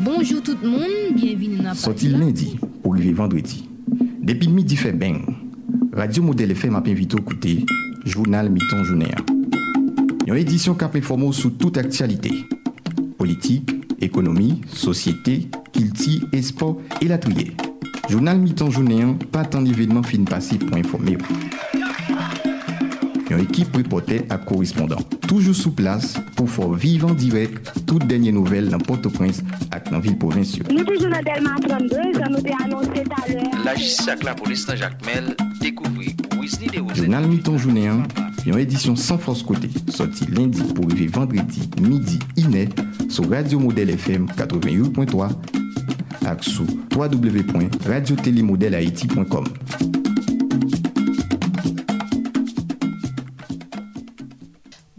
Bonjour tout le monde, bienvenue dans Sorti lundi pour arriver vendredi. Depuis midi fait bien. Radio Modèle FM a invité à écouter Journal Miton Journaire. Une édition qui informe sur toute actualité. Politique, économie, société, kilti, espoir et la trier. Journal Miton Journaire, pas tant d'événements fin passés pour informer. Une équipe reporter à correspondant. Toujours sous place pour faire vivre en direct toutes dernières nouvelles dans Port-au-Prince et dans la ville provinciale. Nous toujours dans Delma 32, ça nous a annoncé tout à l'heure. La justice avec la police dans Jacques Mel découvrit Wesley de Journal Mi-temps journée, une édition sans force côté, sorti lundi pour arriver vendredi midi iné sur Radio Modèle FM 88.3 et sur www.radiotélémodèlehaïti.com.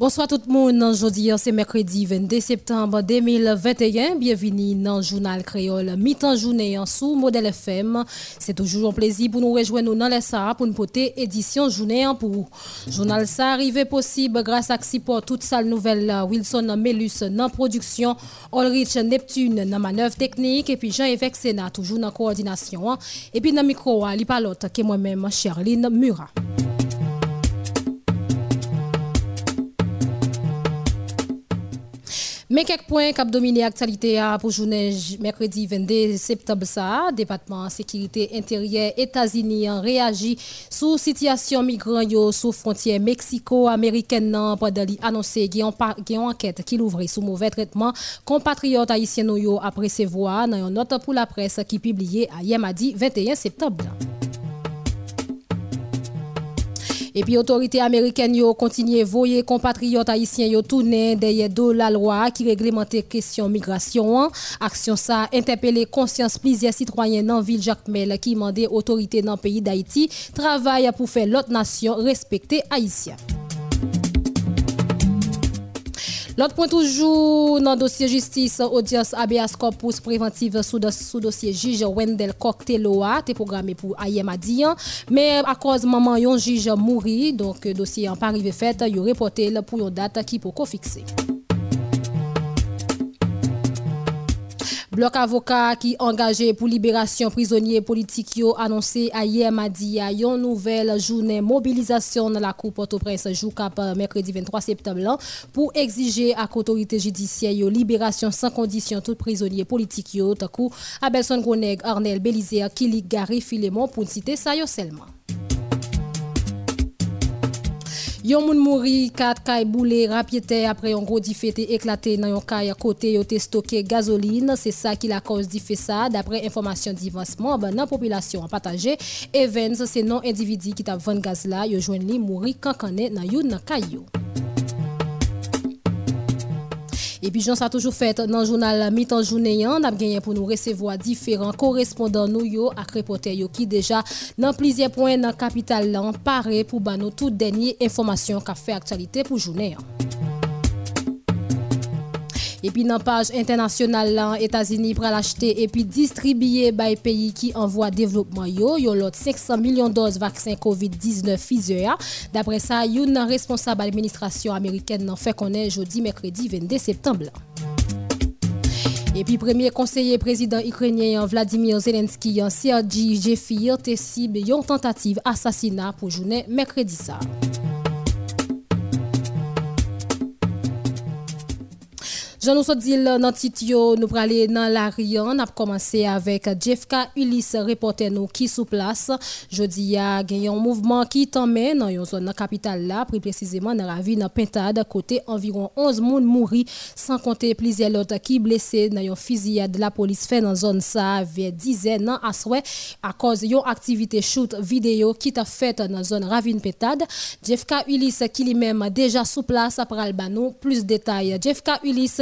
Bonsoir tout le monde. Aujourd'hui, c'est mercredi 22 septembre 2021. Bienvenue dans le journal créole mi-temps journée en sous modèle FM. C'est toujours un plaisir pour nous rejoindre dans les SAR pour une porter édition journée en pour. Journal ça arrivé possible grâce à support toute salle nouvelle Wilson Melus dans production, Ulrich Neptune dans manœuvre technique et puis Jean-Yves Sénat toujours dans coordination. Et puis dans le micro, pas l'autre que moi-même, Charline Murat. Mais quelques points ont dominé l'actualité pour journée mercredi 22 septembre ça, département sécurité intérieure États-Unis a réagi sous situation migrants sous frontière mexico-américaine pendant annoncé qu'il y une enquête qui l'ouvre sous mauvais traitement compatriotes haïtiens après ses voix dans une note pour la presse qui publiée à Yemadi 21 septembre. Et puis, autorité américaine yo continue voyer compatriotes haïtiens yo tourner derrière de la loi qui réglemente question migration. Action ça interpellé conscience plusieurs citoyens dans ville Jacques Mel qui demandé autorité dans le pays d'Haïti travaille pour faire l'autre nation respecter haïtiens. L'autre point toujours dans le dossier justice, audience habeas corpus préventive sous, dossier juge Wendell Cocteloa, est programmé pour Ayem Adian. Mais à cause maman yon juge mouri, donc dossier en pas arrivé fait, il reporté pour une date qui peut fixer. Bloc avocat qui engagé pour libération prisonniers politiques annoncé hier mardi a une nouvelle journée mobilisation dans la cour Port-au-Prince cap mercredi 23 septembre pour exiger à l'autorité judiciaire libération sans condition tout prisonnier politique takou Abelson Groneg, Arnel Belizer, Kilik Gary Filemon pour citer ça seulement. Yon moun mouri, kat kay boule rapyete après un gros difete éclaté dans yon kay côté yo te stocké gasoline, c'est ça qui la cause di ça. D'après information d'avancement ben nan population partagé Evans c'est non individu qui t'a vend gaz là, yo joine li mouri kankane nan yon kay yo. Et puis, j'en ça toujours fait dans le journal mi-temps journée, on a gagné pour nous recevoir différents correspondants nous yo à reporters qui déjà dans plusieurs points dans la capitale là, on paraît pour nous toutes dernières informations qu'a fait actualité pour journée. Epi nan page internasyonal lan, Etasini pral achete epi distribye bay peyi ki anvoa devlopman yo. Yo lot 500 milyon doz vaksin COVID-19 fizye ya. Dapre sa, yon nan responsable administrasyon Ameriken nan fe konen jodi mekredi 22 septembre. Epi premye konseye prezident Ukrenyen Vladimir Zelenski yon Sergi Jefir te sib yon tentative asasina pou jounen mekredi sa. Jean nous dit dans titre nous aller dans la Rian, on a commencé avec Jeffka Ulysse reporter nous qui sous place. Jeudi a un mouvement qui t'emmène dans une zone capitale là, plus précisément dans la ville de Pintade côté environ 11 moun mouri sans compter plusieurs autres qui blessés dans une fusillade de la police fait dans zone ça vers dizaines à souhait à cause d'une activité shoot vidéo qui t'a fait dans zone Ravine Pintade. Jeffka Ulysse qui lui-même déjà sous place après Albano plus de détails. Jeffka Ulysse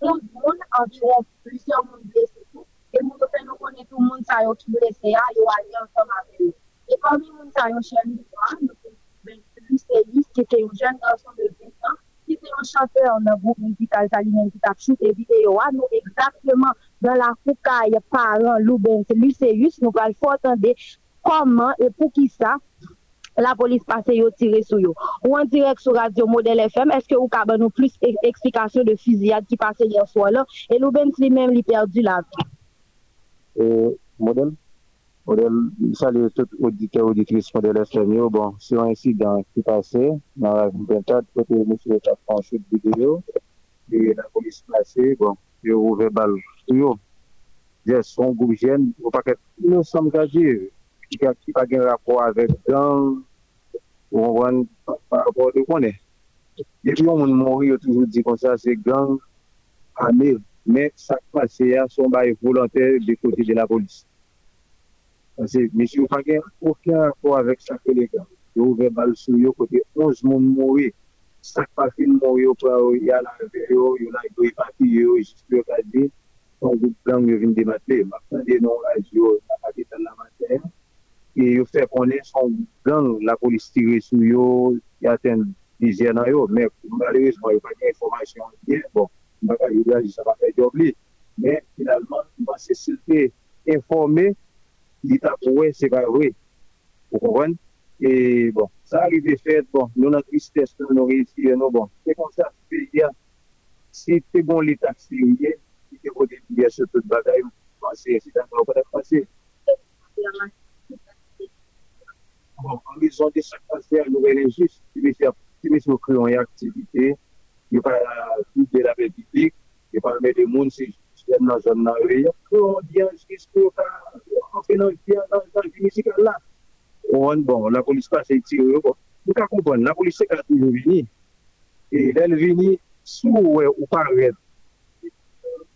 un bun an chou plisyon moun blese tou. E moun do nou konen tou moun sa yo ki blese ya, yo a yon som avè yo. E komi moun sa yo kwa, nou de 20 an, ki te yon chanteur nan goup mousikal talinen ki tap choute e a, nou ekzakteman dan la foukaye paran lou ben se liseyus, nou kal fote an de koman la polis pase yo tire sou yo. Ou an direk sou radio model FM, eske ou ka ban nou plus eksplikasyon de fiziyad ki pase yon fwa la, e lou ben li men li perdu la vi. Model, model, sali tout audite auditrice model FM yo, bon, si yon insidant ki pase, nan la vintage, kote monsi yo ta franchou de video, e la polis pase, bon, yo ouve bal yo, jè son goup jen, ou pa ket, nou som gaji, ki pa gen rapor avek gang, ou wan pa rapor de konen. Depi yon moun mori yo toujou di kon sa se gang ame, men sak pase ya son baye volante de kote de la polis. Anse, mesi ou pa gen ouken rapor avek sak pe le gang. Yo ouve bal sou yo kote 11 moun mori, sak pase mori yo pa ou ya la rebe yo, yo la yi pati yo, jispe yo ka di, son goup gang yo vin demate, makta de non radio, la pati tan la mater, E E yo fè konen son gang la polis tire sou yo, yaten dizye nan yo, men malerizman yo pa gen informasyon gen, bon, baka yo la di sa pa fè job li, men finalman, mwen se silte informe, li ta pou we se va we, pou konwen, e bon, sa arrive fèd, bon, nou nan tristès, nou nan reisi, nou bon, se kon sa, se ya, se te bon li ta siye, se te bon li ta siye, se te bon li ta siye, se te bon li ta siye, Bon, an mizon de sa kaze, nou ene jist ki mis nou kriyon yon aktivite, yon pa kou de la bebibik, yon pa me de moun si jen nan zon nan re, yon kou diyan jist kou ka, an fè nan diyan nan di mizikal la. Bon, bon, la polis pa se iti yo, nou ka kompon, la polis se ka toujou vini, e lèl vini sou wè ou paret,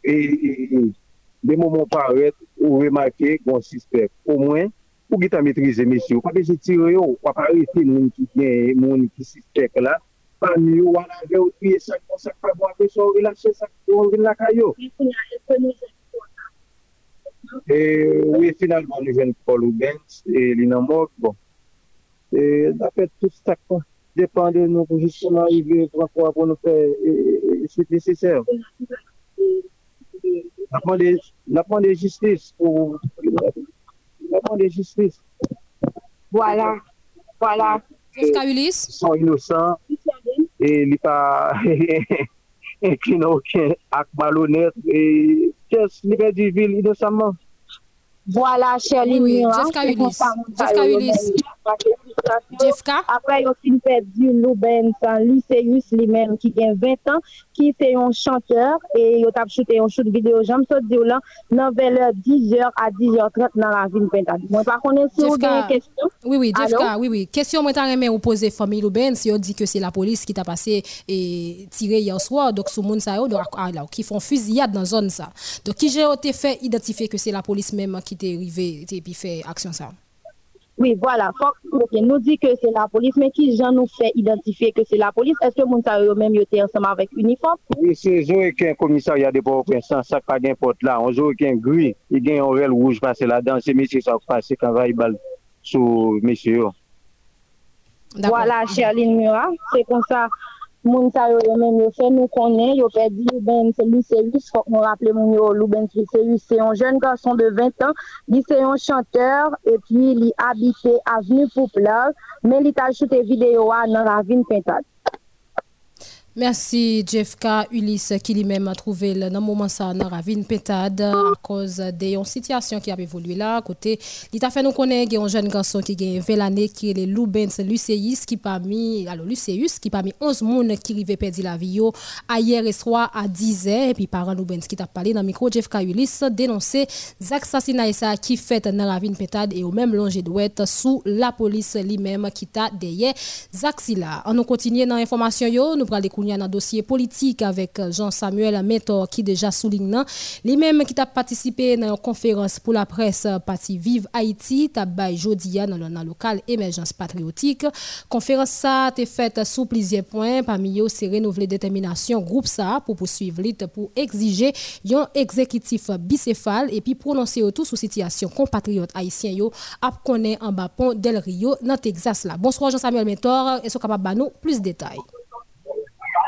e de mouman paret ou remake kon sispek, ou mwen, pou ki ta metrize mesyo. Kwa de se tire yo, wap arete moun ki gen, moun ki si tek la, pan yo wala ge ou triye sak kon sak pa bo apè so, ou la che sak kon vin la kayo. E, oui, finalman nou ven Paul Oubens, e li nan mok, bon. E, dapè tout sak kon, depan de nou pou jisman yive, kwa kwa pou nou fè, e, se tesesèr. Napman de, napman de jistis pou, pou, de justice. Voilà. Voilà. Ils sont innocents et il pas incliné aucun acte malhonnête et qu'est-ce qu'il du ville innocemment. Voilà, Charline oui, oui. Jeffka Ulysse. Jeffka Ulysse. Jeffka. Après, yo fin perdu Louben li men ki gen 20 an, ki se yon chanteur, e yo tap chute yon chute video jam so di ou lan nan veler 10h a 10h30 nan la vin pentad. Mwen pa konen si ou gen kestyon. Oui, oui, Jeffka, oui, oui. Kestyon mwen tan reme ou pose fami Louben, si yo di ke se la polis ki ta pase e tire yon swa, dok sou moun sa yo, ki fon fuziyad nan zon sa. Dok ki je o te fe identifiye ke se la polis menm ki te rive te pi fe aksyon sa. Oui, voilà. Fok nou di ke se la polis, men ki jan nou fe identifiye ke se la polis, eske moun sa yo menm yo te ansama vek uniform? Oui, se zo e ken komisar yade pou prensan, sak pa gen pot la, on zo e ken gri, e gen yon rel rouge la dan, se mesye sa pase kan va yi bal sou mesye yo. Voilà, Charline Mura, se kon sa... moun sa yo yo men yo fe nou konen, yo pe di ben se Lucerius, fok moun rappele moun yo lou ben Lucerius, se yon jen garson de 20 an, di se yon chanteur, e pi li habite avenu Pouplar, men li ta chute videyo a nan ravine Pentad. Merci Jeffka Ulysse qui lui-même a trouvé le moment ça dans ravine pétade à cause de situation qui a évolué là. Côté il a fait nous connaître un jeune garçon qui a 20 années qui est Lubens Lucéus qui parmi alors Lucéus qui parmi 11 personnes qui rivaient perdre la vie hier et soir à 10 h et puis parents Lubens qui t'a parlé dans micro Jeffka Ulysse dénoncé assassinats ça qui fait dans ravine pétade et au même longé douette sous la police lui-même qui t'a derrière Zaxila. On nous continue dans l'information yo. Nous prenons y a un dossier politique avec Jean-Samuel Métor qui déjà souligne lui-même qui a participé dans une conférence pour la presse parti Vive Haïti, tabay Jodia dans le local émergence patriotique. Conférence ça été faite sous plusieurs points, parmi eux c'est renouveler détermination groupe ça pour poursuivre l'île pour exiger un exécutif bicéphale et puis prononcer autour sous situation compatriote haïtien yo ap connaît en bas pont Del Rio dans Texas. Bonsoir Jean-Samuel Mentor, est-ce capable nous plus de détails?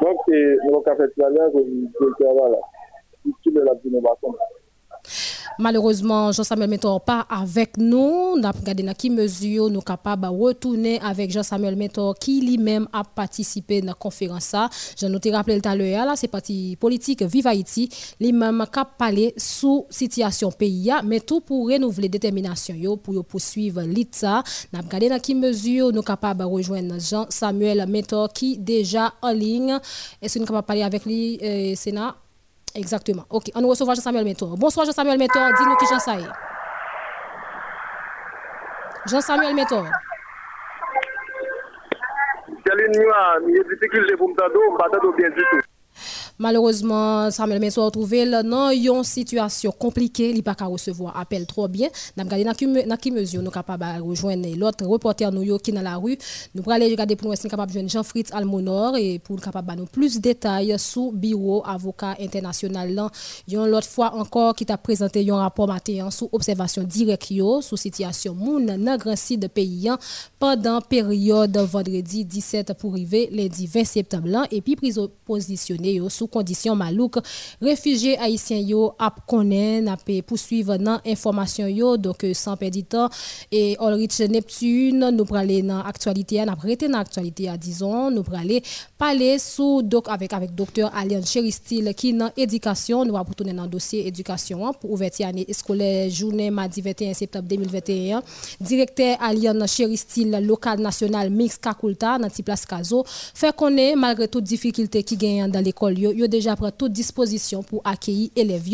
Donc, nous avons fait tout à l'heure, nous avons fait tout à l'heure, nous avons fait tout à l'heure. Malheureusement, Jean-Samuel Mentor pas avec nous. Nous avons regardé dans quelle mesure nous sommes capables de retourner avec Jean-Samuel Mentor qui lui-même a participé dans la conférence. Je nous ai rappelé tout à l'heure, c'est parti politique Vive Haïti, lui-même a parlé sous situation pays, mais tout pour renouveler détermination pour poursuivre l'ITA. Nous avons regardé dans quelle mesure nous sommes capables de rejoindre Jean-Samuel Mentor qui déjà en ligne. Est-ce que nous sommes capables de parler avec lui, euh, Sénat? Exactement. OK. On reçoit Jean-Samuel Métor. Bonsoir Jean-Samuel Métor. Dis-nous qui Jean ça Jean-Samuel Métor. Quelle nuit, il y a des difficultés bien du tout. Malheureusement, Samuel Menso a retrouvé dans une situation compliquée, il pas qu'à recevoir appel trop bien. N'a regardé dans quelle mesure nous capable de rejoindre l'autre reporter nous qui dans la rue. Nous aller regarder pour nous être capable de joindre Jean-Fritz Almonor et pour capable nous plus de détails sur bureau avocat international. Yon l'autre fois encore qui t'a présenté un rapport matin sur observation directe sur situation moun dans grand de pays pendant période vendredi 17 pour arriver lundi 20 septembre et puis positionné sur conditions malouk réfugiés haïtiens yo ap konnen ap poursuivre dans information yo. Donc euh, sans perdre de temps. Et Ulrich Neptune nous aller dans actualité n'a prêté dans actualité à disons nous aller parler sous donc avec avec docteur Alian Cheristil qui dans éducation nous va tourner dans dossier éducation hein, pour ouverture année scolaire journée mardi 21 septembre 2021 directeur Alian Cheristil local national mix Kakulta dans place Kazo fait connaître malgré toutes difficultés qui gagnent dans l'école yo, déjà pris toute disposition pour accueillir élèves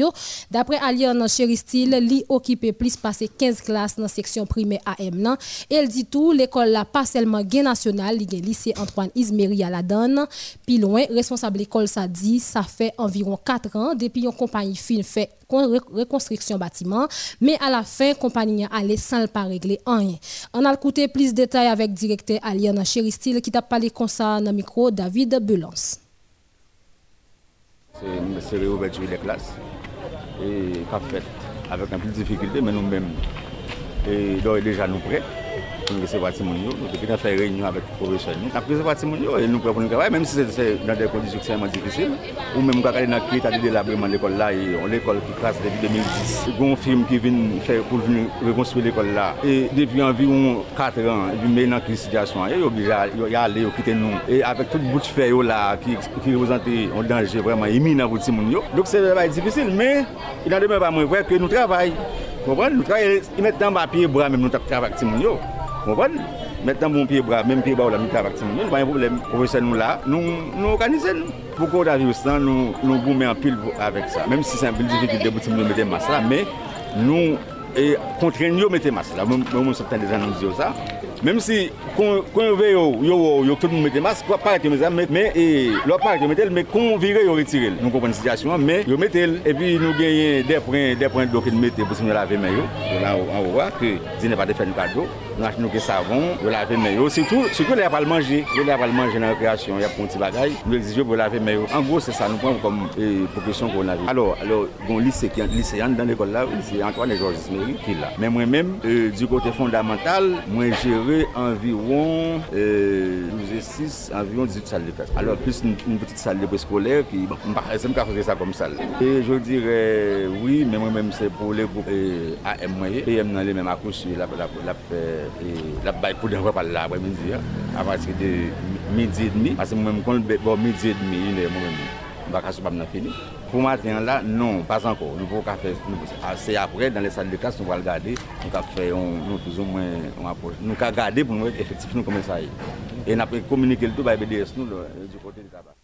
D'après Aliane Cheristil, li occupé plus passé 15 classes dans la section primaire AM Et elle dit tout, l'école là pas seulement gain national, li lycée Antoine Ismeri à la donne. Puis loin, responsable l'école ça dit, ça fait environ 4 ans depuis une compagnie fin fait reconstruction bâtiment, mais à la fin, compagnie allait sans pas régler rien. On a écouté plus de détails avec directeur Aliane Cheristil qui t'a parlé comme ça dans le micro David Belance. C'est réouverture des classes. Et qu'a fait avec un peu de difficulté, mais nous-mêmes, et déjà nous prêts pou nou reseva timoun yo, nou depi nan fè reynyon avèk profesyon nou, kap reseva timoun yo, nou pou nou kavay, mèm si se nan de kondisyon ksenman difisil, ou mèm kakade nan kri ta di de la breman l'ekol la, yon l'ekol ki kras depi 2010. Gon film ki vin fè pou vin rekonstruy l'ekol la, e depi anviron 4 an, vi mè nan kri sityasyon, yo obija, yo yale, yo kite nou, e avèk tout bout fè yo la, ki reprezentè yon danje vreman imi nan pou timoun yo, dok se vay difisil, mè, yon an demè pa mwen vwè ke nou travay, konpren, nou travay, yon met nan bapye bra mèm nou tak travay timoun yo. Konpon? Metan moun piye bra, menm piye ba ou la mi tabak ti moun. Nou bayan problem, profesyon nou la, nou organize nou. Pou kou da virus lan, nou goume an pil avèk sa. Menm si se an pil difikil debouti moun nou mette mas la, men nou kontren yo mette mas la. Moun moun septen de zan nan diyo sa. Menm si kon yo ve yo, yo yo tout moun mette mas, kwa parek yo mette la, men lò parek yo mette el, men kon vire yo retire el. Nou konpon sityasyon, men yo mette el. E pi nou genyen depren, depren doke nou mette, pou se moun lave men yo. Yo la an wwa, ki di ne pa defen kado. Mwen ak nou ke savon, yo lave meyo. Sitou, sitou lè apal manje. Yo lè apal manje nan rekreasyon, yap konti bagay. Nou exijou pou lave meyo. An gros, se sa nou pran kom euh, profesyon kon lave. Alors, alors, gon liseyan dan l'ekol la, liseyan Antoine Georges Méry ki la. Men mwen men, du kote fondamental, mwen jere environ euh, 12 et 6, environ 18 sal de classe. Alors, plus une petite salle de pré-scolaire qui, bon, c'est me caractériser ça comme salle. Et je dirais oui, mais moi-même, c'est pour les groupes euh, AM moyen. PM dans les mêmes accouches, la, la, la, la, la pour des repas là, après-midi, hein, à partir de midi et demi. Parce que moi-même, quand bon, midi et demi, moi-même, je ne vais pas finir. Pour maintenant là, non, pas encore. Nous pouvons faire, c'est après, dans les salles de classe, nous allons regarder, nous allons faire nous, plus ou moins approche. Nous allons regarder pour nous nous comment ça y est. Et nous allons communiquer le tout par BDS nous, du côté du tabac.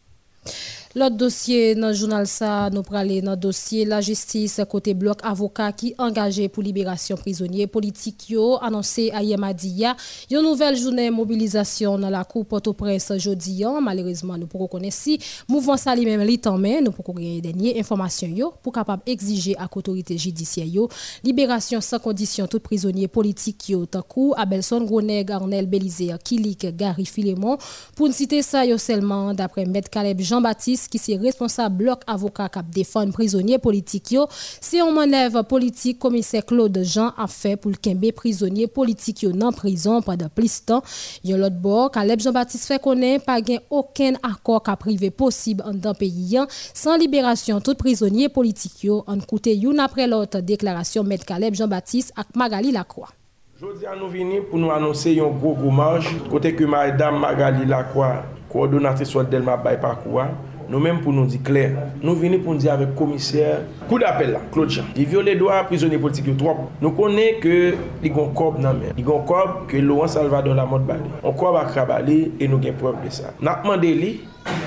L'autre dossier dans le journal ça, nous parlons dans le dossier la justice côté bloc avocat qui engagé pour libération prisonniers politiques yo annoncé à Yemadia. Une nouvelle journée mobilisation dans la cour Port-au-Prince jeudi malheureusement nous pourrons connaître si mouvement ça lui même li mais nous pourrons gagner dernière information yo pour capable exiger à l'autorité judiciaire yo libération sans condition tout prisonnier politique yo. Tant Abelson Goneg Arnel Belize Kilik Gary Filemon pour citer ça yo seulement d'après maître Caleb Jean-Baptiste qui est responsable bloc avocat qui défend prisonniers politiques c'est un manœuvre politique commissaire Claude Jean a fait pour le kembe prisonniers politiques dans prison pendant plus de temps. Yon l'autre bord Caleb Jean-Baptiste fait connaître pas aucun accord qui privé possible dans pays sans libération tout prisonnier politique en coûté une après l'autre déclaration maître Caleb Jean-Baptiste ak Magali Lacroix. Jodi nous venons pour nous annoncer un gros gros marge côté que madame Magali Lacroix coordonnatrice soit Delma Bay Nou menm pou nou di kler, nou vini pou nou di avek komiser, kou d'apel la, Claude Jean. Di viole do a prizonye politik yo trop. Nou konen ke li gon kob nan men. Li gon kob ke Laurent Salvador la mot bali. On kob akra bali e nou gen preb de sa. Nakman de li,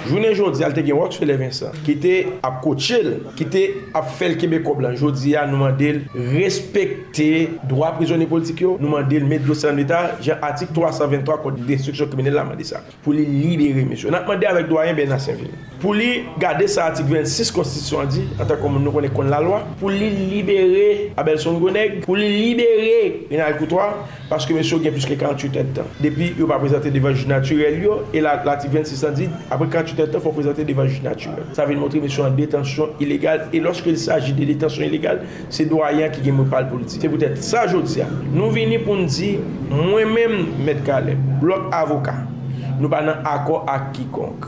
Jounen jodi al te gen wak Fele Vincent Ki te ap kochel Ki te ap fel kebe koblan Jodi a nou mandel Respekte Dwa prizoni politik yo Nou mandel Met dosan lita Jan atik 323 Kote destruksyon krimine la mandi sa Pou li libere misyon Nan mandi avek doyen Ben Benasenville Pou li gade sa atik 26 konstitusyon di Anta komon nou konen kon la lwa Pou li libere Abelson Goneg Pou li libere Rinal Koutoua Paske mesyo gen plus ke 48 etan Depi yo pa prezante devan jounatürel yo. E la atik 26 an di Apre 48 heures, il faut présenter devant le juge naturel. Ça veut montrer monsieur en détention illégale. Et lorsqu'il s'agit de détention illégale, c'est doyen qui me parle pour le dire. C'est peut-être ça, je dis. Nous venons pour nous dire, moi-même, M. Caleb, bloc avocat, nous pas un accord à quiconque.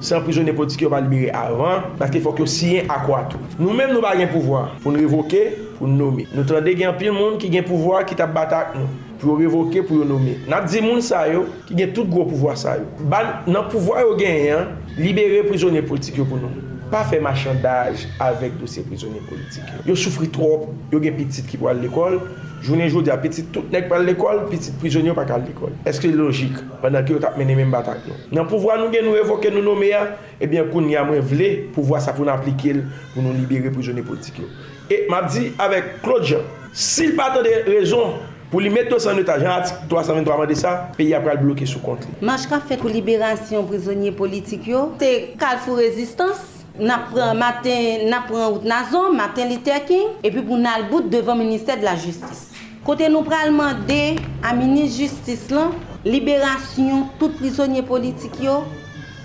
San prizonye politik yo pa libere avan Paske fok yo siyen akwa tou Nou menm nou ba gen pouvoar Pou nou revoke, pou nou nomi Nou trande gen pil moun ki gen pouvoar ki tap batak nou pou yo revoke, pou yo nome. Nap di moun sa yo, ki gen tout gwo pouvoi sa yo. Ban nan pouvoi yo gen yon, libere prizonye politik yo pou nome. Pa fe machandaj avèk dosye prizonye politik yo. Yo soufri trop, yo gen pitit ki pou al l'ekol, jounen joudi a pitit tout nek pou al l'ekol, pitit prizonye pou al l'ekol. Eske logik, banan ki yo tap mene men batak yo. Non. Nan pouvoi nou gen nou revoke nou nome ya, ebyen eh koun ya mwen vle, pouvoi sa pou nan aplike l, pou nou libere prizonye politik yo. E map di avèk Claude Jean, sil patan de rezon, Pou li met 200 notaj an atik 323 man de sa, peyi apra l bloke sou kont li. Manj ka fet pou liberasyon prizonye politik yo, te kal fou rezistans, nap pran maten, nap pran out nazon, maten li tekin, epi pou nan l bout devan minister de la justis. Kote nou pralman de, a minis justis lan, liberasyon tout prizonye politik yo,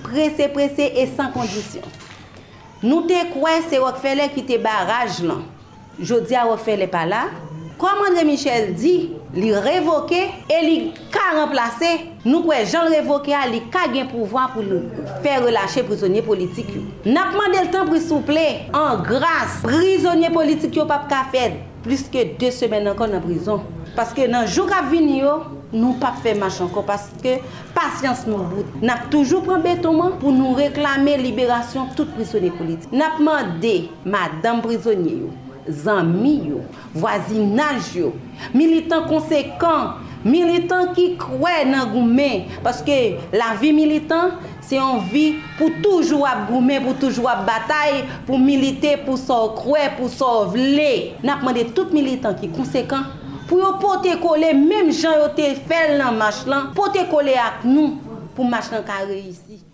prese prese e san kondisyon. Nou te kwen se wak fele ki te baraj lan, jodi a wak fele pa la, Komande Michel di, li revoke, e li ka remplase, nou kwe jan revoke a, li ka gen pouvoan pou fè relache prisonye politik yo. Napman del tan pri souple, an grase, prisonye politik yo pap ka fed, plis ke 2 semen ankon nan prison. Paske nan jou ka vini yo, Nou pa fe mach anko, paske pasyans nou bout. Nap toujou pran betonman pou nou reklame liberasyon tout prisonye politik. Nap mande madame prisonye yo. zanmi yo, wazinaj yo, militant konsekant, militant ki kwe nan goumen, paske la vi militant, se yon vi pou toujou ap goumen, pou toujou ap batay, pou milite, pou so kwe, pou so vle. Nap mande tout militant ki konsekant, pou yo pote kole, menm jan yo te fel nan mach lan, pote kole ak nou, pou mach lan kare isi.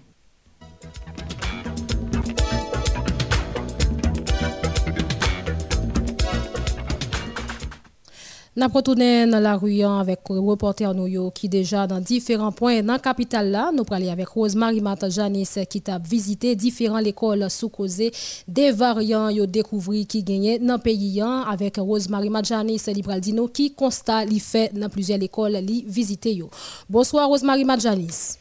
Nous retourné dans la rue avec le reporter nous qui déjà dans différents points dans la capitale là. Nous aller avec Rosemary Mata Janice qui t'a visité différentes écoles sous causé des variants yo découvert qui gagné dans le pays avec Rosemary Mata Janice Libraldino qui constate li fait dans plusieurs écoles li visité. Bonsoir Rosemary Mata Janice.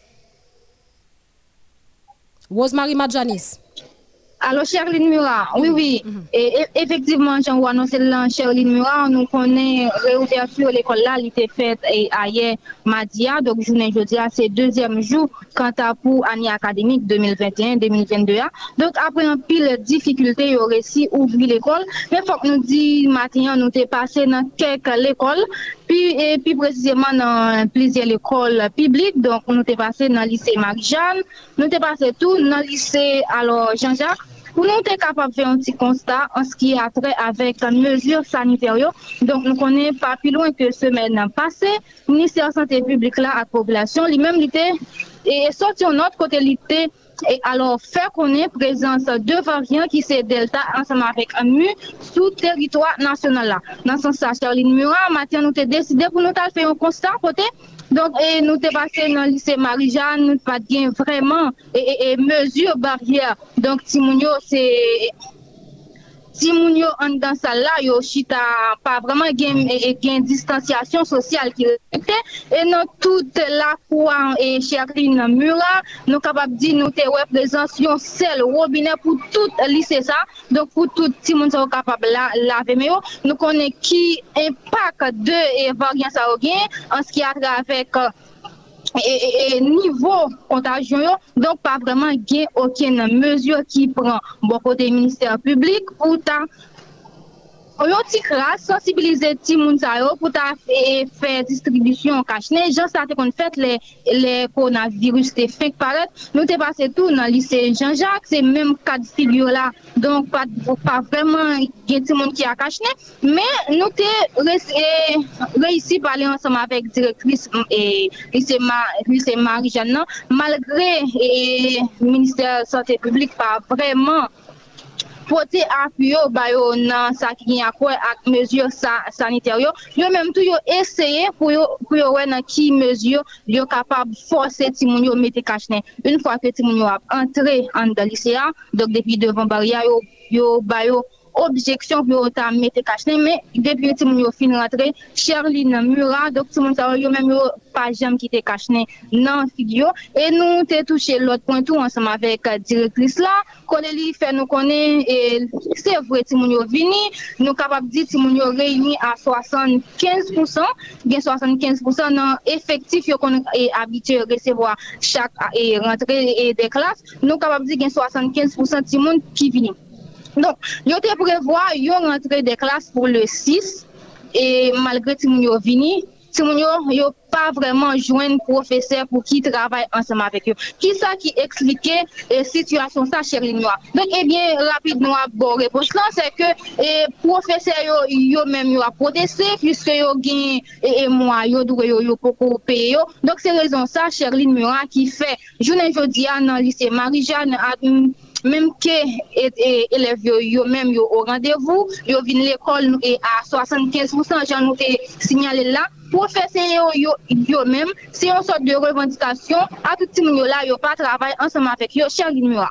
Rosemary Mata Janice. Alors, Charline Murat, oui, oui. Mm -hmm. et, et, effectivement, j'en vois annoncé là, Charline Murat, nous connaît réouverture l'école là, il était faite hier, Madia. Donc, journée jeudi, c'est deuxième jour quant à pour année académique 2021-2022. Donc, après un pile difficulté, il aurait si ouvri l'école. Mais faut que nous dit matin, nous t'est passé dans quelques écoles. Puis, et puis précisément dans plusieurs écoles publiques. Donc, nous t'est passé dans le lycée Marc-Jeanne. Nous t'est passé tout dans le lycée, alors, Jean-Jacques. Pou nou te kapap fe yon ti konstat an se ki apre avek an mezur saniteryo, donk nou konen pa pi loun ke semen nan pase, Ministèr Santé Publique la ak populasyon, li mèm li te, e sot yon not kote li te, e alon fè konen prezans de variant ki se delta ansama vek an mu sou teritwa nasyonal la. Nan san sa, Charline Murat, matin nou te deside pou nou tal fe yon konstat kote, Donk e, nou te pase nan lise Marijan, nou pat gen vreman e, e, e mezur barriere. Donk ti moun yo se si moun yo an dan sal la yo chita pa vreman gen, mm. e, e, gen distansiyasyon sosyal ki repete, e nan tout la kwa e chakri nan mura, nou kapap di nou te wè prezansyon sel robinet pou tout lise sa, donk pou tout si moun sa wè kapap la, lave me yo, nou konen ki impak de e varians a o gen, an ski atre avek e, e, e nivou kontajyon yo, donk pa vreman gen okyen nan mezyon ki pran bon kote minister publik ou ta Yo ti kras, sensibilize ti moun sa yo pou ta fè distribisyon kachne. Jan sa te kon fèt le, le koronavirus te fèk paret. Nou te pase tou nan lise Jean-Jacques, se menm kad figyo la. Donk pa, pa vreman gen ti moun ki a kachne. Men nou te reisi e, pale ansama vek direktris e, lise, ma, lise Marie-Jeanne nan. Malgre e, minister sante publik pa vreman... pote apyo bayo nan sa ki gen akwen ak mezur sa, saniteryo. Yo menm tou yo eseye pou yo, pou yo wè nan ki mezur yo kapab force ti moun yo mette kachnen. Un fwa ke ti moun yo ap entre an da lisea, dok depi devan barya yo, yo bayo objeksyon pou yo ta mette kachne, men depi yo ti moun yo fin rentre, Sherly nan mura, dok ti moun sa yo men yo pa jam ki te kachne nan figyo, e nou te touche lot pointou ansam avek direktris la, kone li fe nou kone, e se vwe ti moun yo vini, nou kapap di ti moun yo reyni a 75%, gen 75% nan efektif yo kon e abitye resevo a chak e rentre e de klas, nou kapap di gen 75% ti moun ki vini. Donc, yo te prevoa yo rentre de klas pou le 6, e malgre ti moun yo vini, ti moun yo yo pa vreman jwen profeseur pou ki travay ansama vek yo. Ki sa ki eksplike e, euh, situasyon sa chèri nou a. Donk ebyen eh rapide nou a bo repos lan, se ke e, eh, profeseur yo yo men yo a proteste, fiske yo gen e, e eh, mwa yo dure yo yo poko pe yo. Donk se rezon sa chèri nou a ki fe jounen jodi an nan lise Marie-Jeanne admou Mem ke e, e, elev yo yo menm yo o randevou, yo vin l'ekol nou e a 75% jan nou te sinyale la. Profesyen yo yo, yo menm, se yon sot de revendikasyon, a touti moun yo la yo pa travay anseman vek yo, chan gin mwa.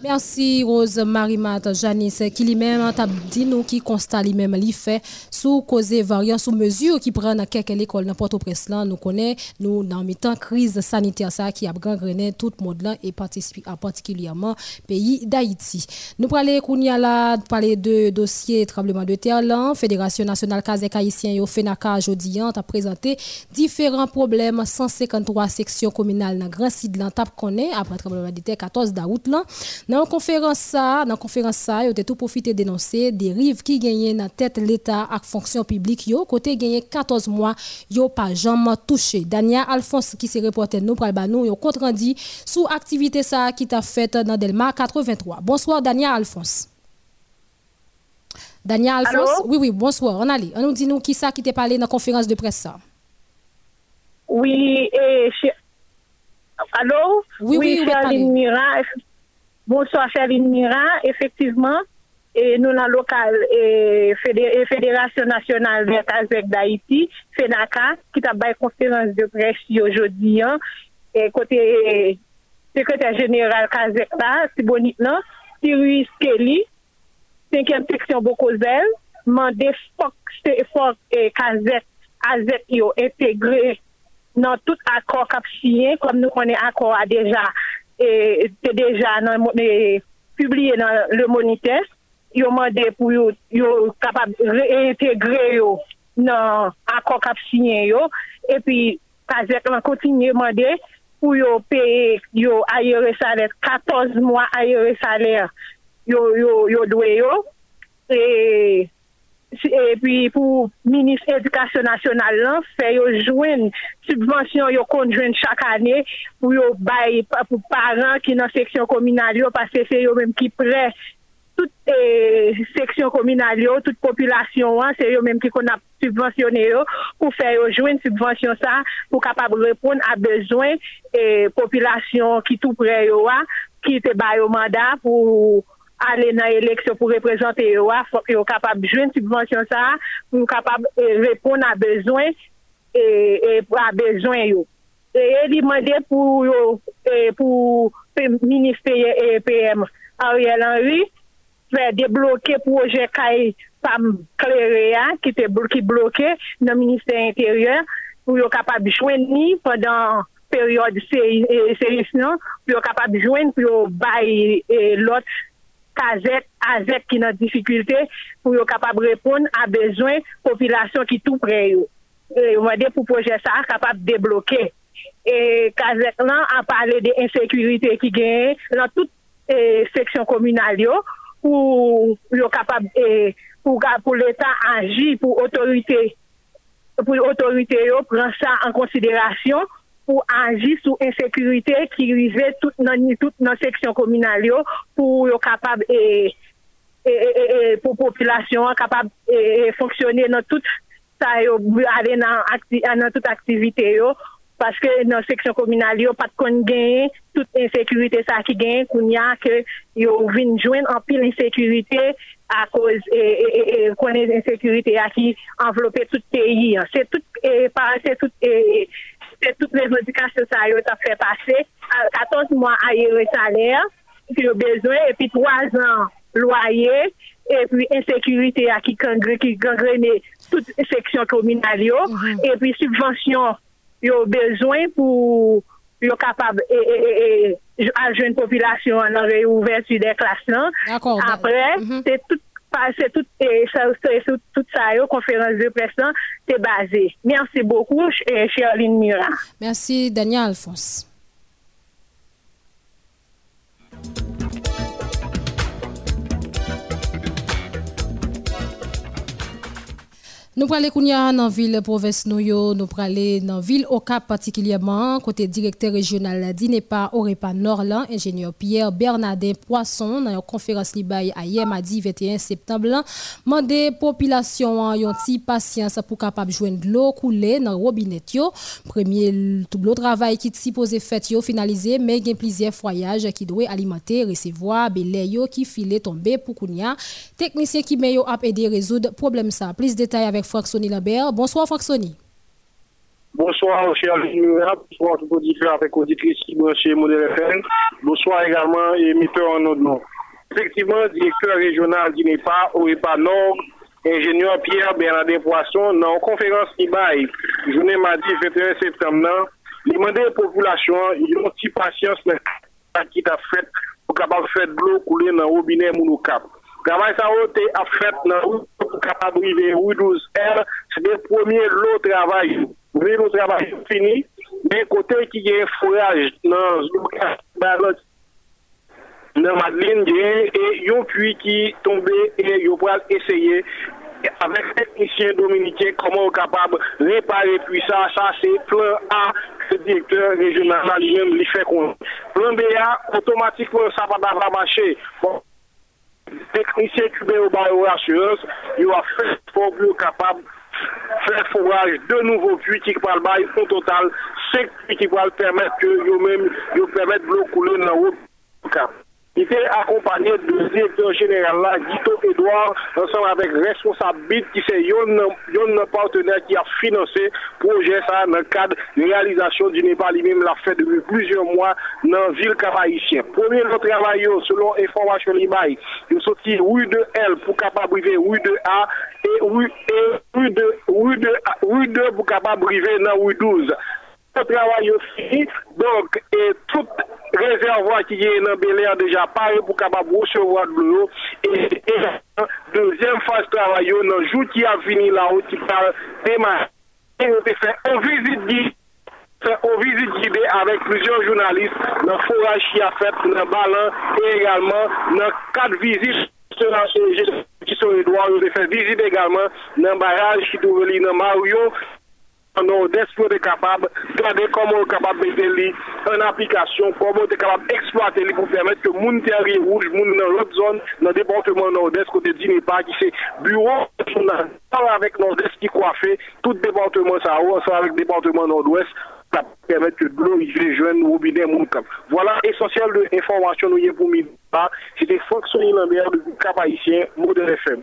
Merci Rose Marimat Janice qui lui-même a dit nous qui constate lui-même fait sous cause variant sous mesure qui prend dans quelques écoles dans Port-au-Prince nous connaît nous dans temps crise sanitaire ça qui a gangrené tout le monde là et particulièrement pays d'Haïti. Nous parler kounya là parler de dossier tremblement de terre là. Fédération nationale Kazek haïtien yo FENACA jodi a présenté différents problèmes. 153 sections communales dans Grand Sud là tap connaît après tremblement de terre 14 d'août là dans la conférence ça, dans conférence ça, tout profité dénoncer des rives qui gagnent dans tête l'état ak fonction publique yo côté gagné 14 mois yo pas jamais touché. Daniel Alphonse qui se reporter nous pral nous yo compte rendu sous activité ça qui t'a fait dans Delma 83. Bonsoir Daniel Alphonse. Daniel Alphonse, oui oui, bonsoir. On allait. On nous dit nous qui ça qui t'a parlé dans la conférence de presse ça. Oui, et Allô? Oui, oui, oui, Bonsoir Chaline Mira, effectivement, et nous dans le local et Fédération Nationale des Azek d'Haïti, FENACA, qui a bail conférence de presse aujourd'hui, hein, et côté secrétaire général Kazek là, c'est bonit non, Cyrus Kelly, cinquième section Bokozel, mandé Fox, Fox et Kazek, Azek yo intégré dans tout accord capsien, comme nous connaissons accord a déjà E te deja nan e publie nan le monites, yo mande pou yo, yo kapab reintegre yo nan akon kap sinyen yo, epi kazek lan kontinye mande pou yo peye yo ayere saler, 14 mwa ayere saler yo, yo, yo dwe yo, e... epi pou Minis Edukasyon Nasyonal lan, fe yo jwen subvensyon yo konjwen chak ane pou yo bay pou paran ki nan seksyon kominal yo pase se yo menm ki pre tout eh, seksyon kominal yo, tout populasyon an, se yo menm ki kon ap subvensyon yo pou fe yo jwen subvensyon sa pou kapab repon a bezwen eh, populasyon ki tou pre yo an, ki te bay yo manda pou aller dans l'élection pour représenter eux, faut qu'ils capable de jouer une subvention ça pour capable répondre à besoin et, et à besoin yo. Et il demandé pour pour le ministère et PM Ariel Henry faire débloquer projet CAI PAM Cléréa qui était bloqué dans le ministère intérieur pour yo capable de joindre pendant période série non pour capable de joindre pour bailler l'autre kazek, azek ki nan dificulte pou yo kapab repon a bezwen populasyon ki tou pre yo. Yo mwade pou proje sa kapab debloke. E kazek lan a pale de insekurite ki genye nan tout seksyon komunal yo pou yo kapab pou l'Etat anji pou otorite pou yo pran sa an konsiderasyon pou aji sou insekurite ki rive tout nan, tout nan seksyon kominal yo pou yo kapab e, e, e, e, e pou populasyon kapab e, fonksyonne nan tout sa yo ale nan, akti, nan tout aktivite yo paske nan seksyon kominal yo pat kon genye tout insekurite sa ki genye koun ya ke yo vin jwen an pil insekurite a koz konen insekurite ya ki enveloppe tout peyi se tout, se tout et, c'est toutes les modifications ça a fait passer. 14 mois à salaire, qui a besoin, et puis 3 ans loyer, et puis insécurité à qui gangrène toute section communale, mm et puis subvention, il a besoin pour yo capable et, et, et, à jeune population en réouverture des classes. Après, mm -hmm. c'est tout c'est tout, ça, tout, ça, la conférence de presse, c'est basé. Merci beaucoup, Charline Mira. Merci, Daniel Alphonse. Nous prenons dans la ville province nous nous prenons dans ville au Cap particulièrement. Côté directeur régional d'Inepa Orepa Norland ingénieur Pierre Bernardin Poisson dans une conférence libye à hier mardi 21 septembre mandé population yon ti patience pour capable joindre l'eau coulée dans robinet yo. Premier tout le travail qui supposé fait yo finalisé mais il y a plusieurs foyages qui doivent alimenter recevoir belé yo qui filé tomber pour kounya technicien qui met yo a aider résoudre problème ça. Plus de détails avec Franck Sony Lambert. Bonsoir Franck Sony. Bonsoir, cher Bonsoir Bonsoir tout auditeurs avec auditrices qui chez Modèle FM. Bonsoir également, émetteur en notre nom. Effectivement, directeur régional d'INEPA, OEPA Nord, ingénieur Pierre Bernardin Poisson, dans conférence qui baille, journée mardi 21 septembre, il demandé à la population, ils ont une patience qui t'a fait pour capable faire de l'eau couler dans le robinet Mounoucap. Travail ça a été fait dans capable de 12R, c'est le premier lot travail. Le travail fini, mais côté qui y a un fourrage dans dans Madeleine, et un puits qui tombé et il va essayer avec les techniciens dominicains comment on est capable de réparer puis ça, ça c'est plan A que le directeur régional lui-même lui fait qu'on. Plan B automatiquement ça va pas marcher. Bon, technicien cubain au barreau assurance, il a fait pour être capable de faire forage de nouveaux puits qui parlent au total 5 puits qui vont permettre que eux-mêmes permettent de l'eau couler dans le Il était accompagné du directeur général Guito Edouard, ensemble avec responsable BIT, qui c'est un partenaire qui a financé projet ça dans le cadre de réalisation du Népal lui-même l'a fait depuis plusieurs mois dans la ville cavaïcienne. Premier travail, selon information l'IBAI, il sorti rue de L pour capable briver rue de A et rue, rue de rue de rue de pour capable briver dans rue 12 travail fini. Donc, et tout réservoir qui est dans Bel Air déjà paré pour capable recevoir de l'eau. Et, deuxième phase de travail, dans le jour qui a fini là-haut, qui parle démarrer. Et on fait un visite on visite guidée avec plusieurs journalistes dans le forage qui a fait dans le ballon et également dans quatre visites qui sont les droits, de faire visite également dans le barrage qui trouve dans Mario, nord-est pour être capable de regarder comment on est capable de mettre en application, comment on est capable d'exploiter pour permettre que moun terre rouge, moun dans l'autre zone, dans le département nord-est, côté d'Inepa, qui c'est bureau avec nord-est qui coiffé, tout département ça, ensemble avec le département nord-ouest, ça permet que l'eau, il jeune robinet, cap. Voilà essentiel de information nous y pour midi. C'était Franck Sonny Lambert de Cap Haïtien, Modèle FM.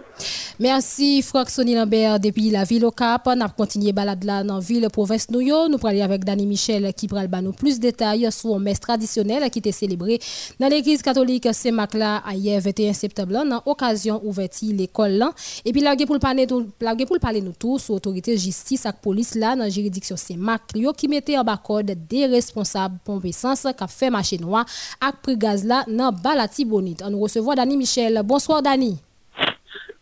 Merci Franck Sonny Lambert depuis la ville au Cap. On a continué balade là dans la ville province New York. Nous parlons avec Danny Michel qui prend nous plus de détails sur un messe traditionnel qui était célébré dans l'église catholique Saint-Macla hier 21 septembre dans occasion ouverture l'école Et puis là pour parler pour parler nous tous sur autorité justice et police là dans juridiction Saint-Mac qui mettait en bas code des responsables pour essence qui a fait marché noir avec prix gaz là dans balade Bonite. On recevons Dani Michel. Bonsoir Dani.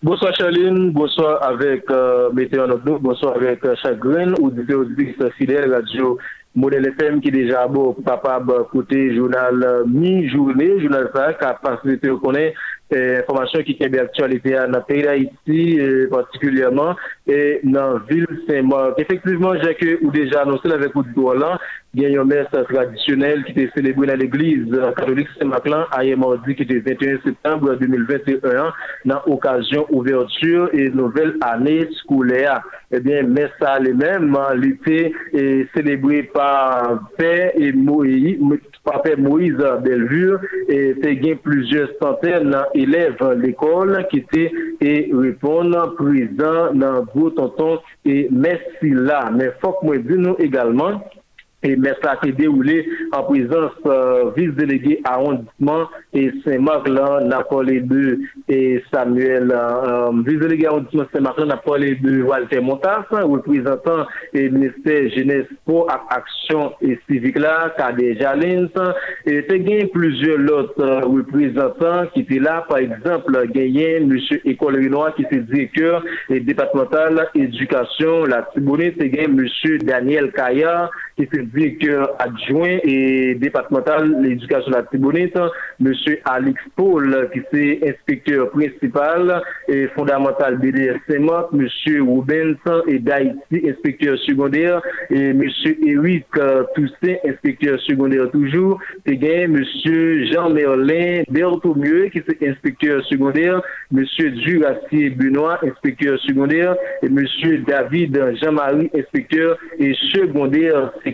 Bonsoir Charline, bonsoir avec euh, Météo bonsoir avec euh, Chagrin, auditeur fidèle radio Modèle FM qui déjà beau capable côté journal euh, mi-journée, journal ça qui a facilité reconnaître information qui est d'actualité dans le pays d'Haïti, particulièrement, et dans la ville Saint-Marc. Effectivement, j'ai que, ou déjà annoncé avec vous là, gen yon messe tradisyonel ki te selebou nan l'Eglise katolik Saint-Maclan aye mordi ki te 21 septembre 2021 nan okasyon ouverture e nouvel ane skoule a. Ebyen, eh messe a le men, li te selebou pa Père et Moïse, Pape Moïse Belvure te gen plusieurs centaines nan élèves l'école ki te e repon nan prison nan Gros Tonton et Messila. Men fok mwen di nou egalman et mais ça été déroulé en présence euh, vice-délégué arrondissement et Saint-Marc Napoléon II et Samuel, euh, vice-délégué arrondissement Saint-Marc Napoléon II, Walter Montas, représentant et ministère jeunesse pour action et civique là, Kader Jalins, et c'est gagné plusieurs autres euh, représentants qui étaient là, par exemple, gagné M. École Renoir qui est directeur et départemental éducation, la Tibonite, c'est gagné M. Daniel Kaya qui est directeur adjoint et départemental de l'éducation de la Tibonite, M. Alix Paul, qui est inspecteur principal et fondamental BDS M. Rubens et d'Haïti, inspecteur secondaire, et M. Eric Toussaint, inspecteur secondaire toujours, et M. Jean-Merlin Berthomieux, qui est inspecteur secondaire, M. Duracier Benoît, inspecteur secondaire, et M. David Jean-Marie, inspecteur et secondaire. C'est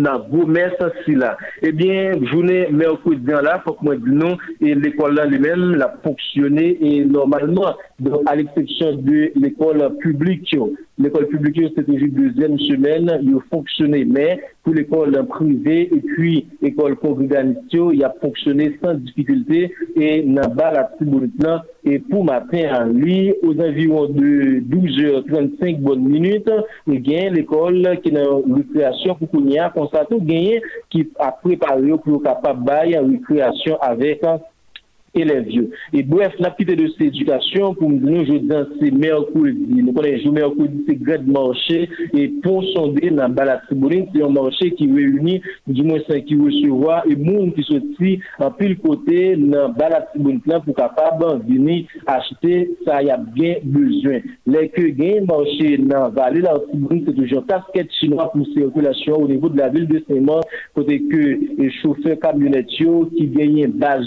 nan goumè sa si la. Ebyen, jounè mè ou kou diyan la, fòk mwen di nou, e l'ekol lan li mèm la fonksyonè e normalman. donc à l'exception de l'école publique. L'école publique, c'était une deuxième semaine, il fonctionnait, mais pour l'école privée et puis l'école congréganiste, il a fonctionné sans difficulté et n'a pas la petite Et pour matin, à lui, aux environs de 12h35 bonnes minutes, eh il gagne l'école qui est dans récréation pour qu'on y a constaté, qui a préparé pour capable de récréation avec élèves vieux. Et bref, la petite de cette éducation, pour nous, je dis, c'est mercredi. Nous connaissons mercredi, c'est grand marché, et pour sonder dans Balatibouline, c'est un marché qui réunit, du moins, qui recevoir, et monde qui sortit en pile côté dans Balatibouline, pour capable venir acheter ça, y a bien besoin. Les que gain marché dans Vallée, la c'est toujours casquette chinoise pour circulation au niveau de la ville de Saint-Maur, côté que les chauffeurs camionnettes qui gagnent base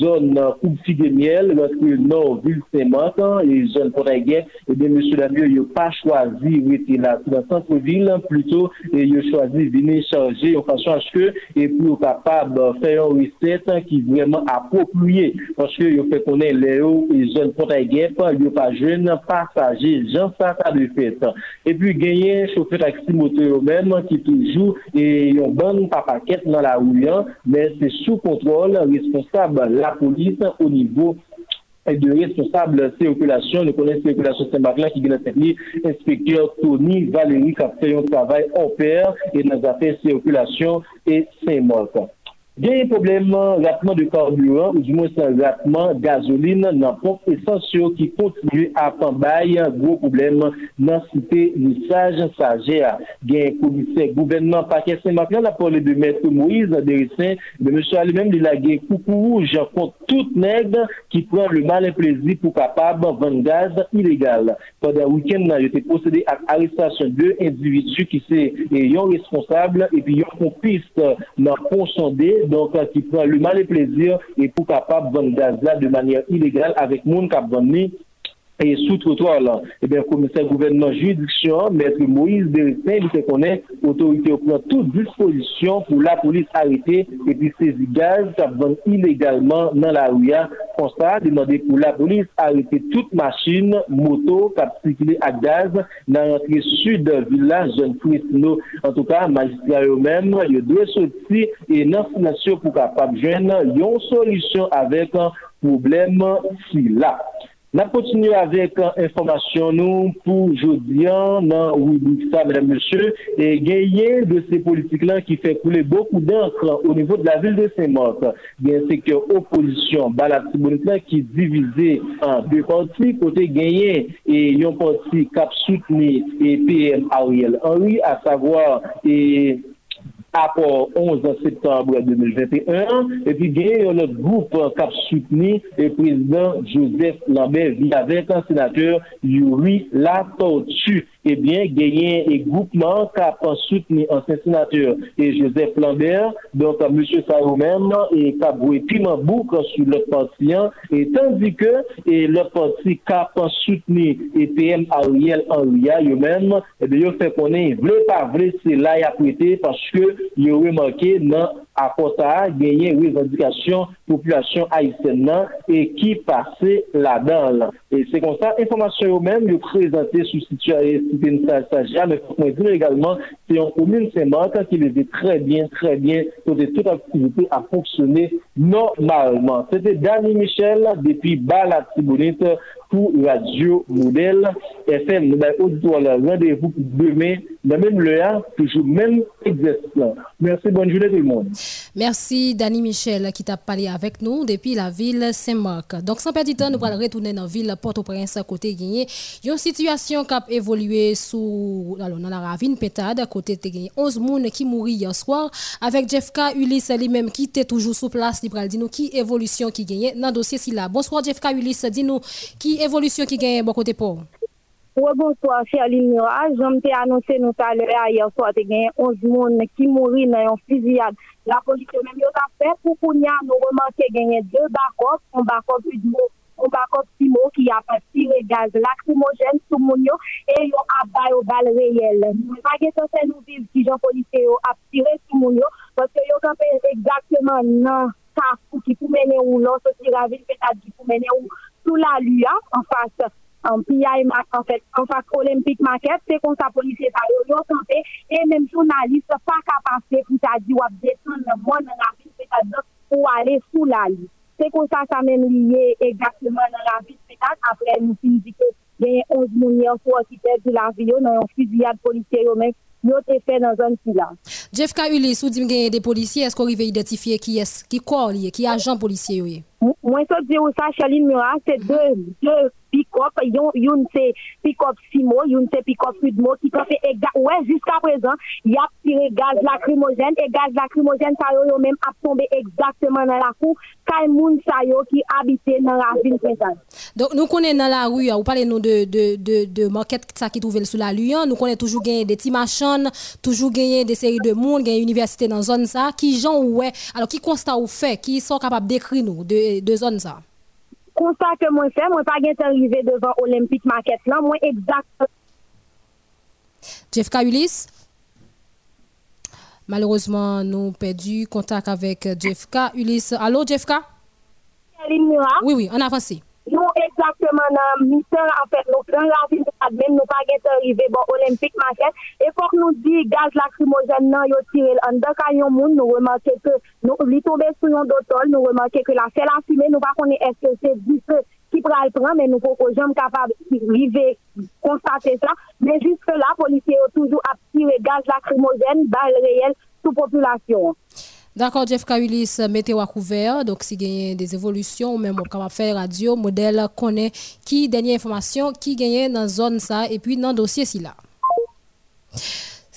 zone zone coupe figue miel, lorsque nord ville Saint-Marc, et zone Poraguet, et bien, monsieur Lamieux, il n'a pas choisi d'être là, dans le centre-ville, plutôt, et il a choisi de venir charger en façon à ce que, et pour capable de faire une recette qui est vraiment appropriée, parce que il fait connaître hauts et zone Poraguet, il n'y a pas jeune passager, j'en ça, ça de fait. Et puis, gagner chauffeur taxi moteur même, qui toujours, et il y a une bonne papaquette dans la rue, mais c'est sous contrôle, responsable, la police au niveau de responsable circulation. Nous connaissons circulation Saint-Martin qui vient de inspecteur Tony Valérie qui a fait un travail en pair et dans affaires circulation et Saint-Marc. Genye probleman ratman de karburan ou di mwen san ratman gazoline nan pomp esansyo ki kontinu apan bayan gwo probleman nan site nisaj sajea. Genye komise gouvenman pakè semak nan la pole de mètre Moïse Derisen, de mèche alè mèm li la genye koukou rouge kont tout neg ki pran le malen plezi pou kapab van gaz ilegal. Pada wikend nan yo te posede ak aristasyon de individu ki se yon responsable epi yon kompiste nan konsonde donc qui prend le mal et plaisir et pour capable vendre gaz là de manière illégale avec monde qui a vendu et sous trottoir là, et bien, commissaire gouvernement juridiction, maître Moïse Bérissin, il se connaît, autorité prend toute disposition pour la police arrêter et puis saisir gaz qui illégalement dans la rue. Constat demandé pour la police arrêter toute machine, moto, qui circulé à gaz dans l'entrée sud village jeune Christino. En tout cas, magistrat eux-mêmes, ils doivent sortir et non pour capable jeune, une solution avec un problème si là. On continue avec information nous pour aujourd'hui dans oui ça mesdames messieurs et gagner de ces politiques là qui fait couler beaucoup d'encre au niveau de la ville de Saint-Marc. Bien c'est que opposition Balade qui divisé en deux parties côté gagné et un parti cap soutenu et PM Ariel Henry à savoir et apport 11 septembre 2021 et puis il y a notre groupe cap soutenu le président Joseph Lambert via avec un sénateur Yuri Latortu ebyen eh genyen e goupman kap ansout ni ansen senateur e Joseph Lambert, donk a M. Saroumen e kap wè piman bouk sou lè partiyan, e tandi ke e lè parti kap ansout ni EPM Ariel Anria yo men, ebe yo fè konen vle pa vle se la ya pwete paske yo wè manke nan parce que il y a remarqué dans à ça, gagné une revendication population haïtienne et qui passait là-dedans. Et c'est comme ça, information eux-mêmes, ils présenté sous situation stagiaire, mais il faut dire également, c'est une commune Saint-Marc qui les très bien, très bien, pour toute activité à fonctionner normalement. C'était Danny Michel depuis Balat Tibonite pour Radio Modèle FM. Nous avons rendez-vous demain, dans le même lieu, toujours même exercice. Merci, bonne journée tout le monde. Merci, Dani Michel, qui t'a parlé avec nous depuis la ville Saint-Marc. Donc, sans perdre de temps, nous allons retourner dans la ville Port-au-Prince, côté Guinée. Une situation qui a évolué sous, dans la ravine Pétade, côté Guinée. 11 personnes qui mourent hier soir, avec Jeff K. Ulysse lui-même qui était toujours sous place. Il va nous qui évolution qui gagne dans le dossier si là. Bonsoir, Jeff K. Ulysse, dis-nous qui évolution qui gagne bon côté pour. Rebonsoir, chère Limira. J'en J'aime annoncé nous tout à l'heure hier soir, il y a 11 personnes qui mourent dans une fusillade. La police même yo t'a fait pour qu'on y a nous remarqué gagné deux backup, un backup Udmo, un backup Simo qui a pas tiré gaz lacrymogène sur mon yo et yo a bail au bal réel. Nous pas que ça fait nous vivre si Jean police a tiré sur mon yo parce que yo campé exactement dans ça qui pour mener ou l'autre qui ravine peut-être qui pour mener ou sous la lua en face en PI en fait. En face olympique market c'est comme ça policier ça yo santé et même journaliste pas capable pour ça dire ou descendre le monde dans la ville c'est-à-dire pour aller sous la liste c'est comme ça ça même lié exactement dans la ville peut-être après nous finissons que il y a 11 millions qui perdent la vie dans un fusillade policier même nous avons fait dans silence. Jeff Kaulis, vous dites qu'il des policiers, est-ce qu'on arrive à identifier qui est, qui corps, qui est agent policier? Moi, je dis ça, Charline Murat, c'est deux, deux pick-up, yon c'est pick-up Simo, yon c'est pick-up Udmo, qui fait exact, ouais, jusqu'à présent, il y a tiré gaz lacrymogène, et gaz lacrymogène, ça yo même a tombé exactement dans la cour, quand moun sa yo qui habitait dans la ville présente. Donc, nous connaissons dans la rue, vous parlez nous de, de, de, de market ça qui trouve sous la rue, nous connaissons toujours gagné des petits machines, toujours gagné des séries de monde, gagné université dans zone ça, qui gens ouais, alors qui constat ou fait, qui sont capables d'écrire nous de, de zone ça? Constat que moi fais, moi pas arrivé devant Olympique Market là, moi exact. Jeff Ulysse? Malheureusement, nous avons perdu contact avec Jeff Ulysse. Allô, Jeff Oui, oui, on a avancé. Nous, exactement, dans mission, en fait, nous, dans la ville de même, nous pas arrivé bon olympique market. Et faut que nous dit gaz lacrymogène, non, yo tiré en deux camions moun, nous remarquons que nous, li d'autol, nous remarquons que la fait la nous pas connaître est-ce que c'est du feu qui pral prendre, mais nous pouvons jamais capable de constater ça. Mais jusque là, les policiers ont toujours tiré gaz lacrymogène, balles réelles sous population. D'accord, Jeff Kaulis, météo à couvert. Donc, si a des évolutions, même on va faire radio, modèle connaît qui dernière information, qui gagne dans zone ça, et puis dans le dossier si là.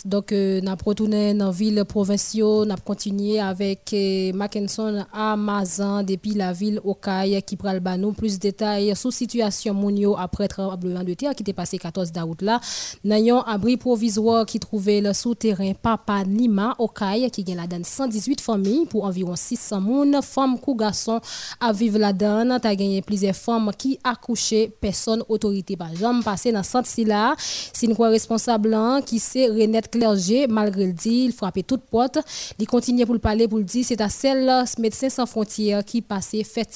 Donc, euh, nous retourné dans la ville provinciale, nous continué avec euh, Mackinson à Mazan depuis la ville Okaï qui prend le plus de détails sur la situation monio après tremblement de terre qui était passé 14 d'août là. Nous abri provisoire qui trouvait le souterrain Papa Nima Okaï qui gagne la donne 118 familles pour environ 600 personnes, femmes ou garçons à vivre la donne. Tu as gagné plusieurs femmes qui accouché, personne autorité pas jamais passé dans centre là. C'est une responsable qui c'est Renette clergé, malgré le dit, il frappait toute porte. Il continue pour le parler, pour le dire, c'est à celle Médecins sans frontières qui passait fait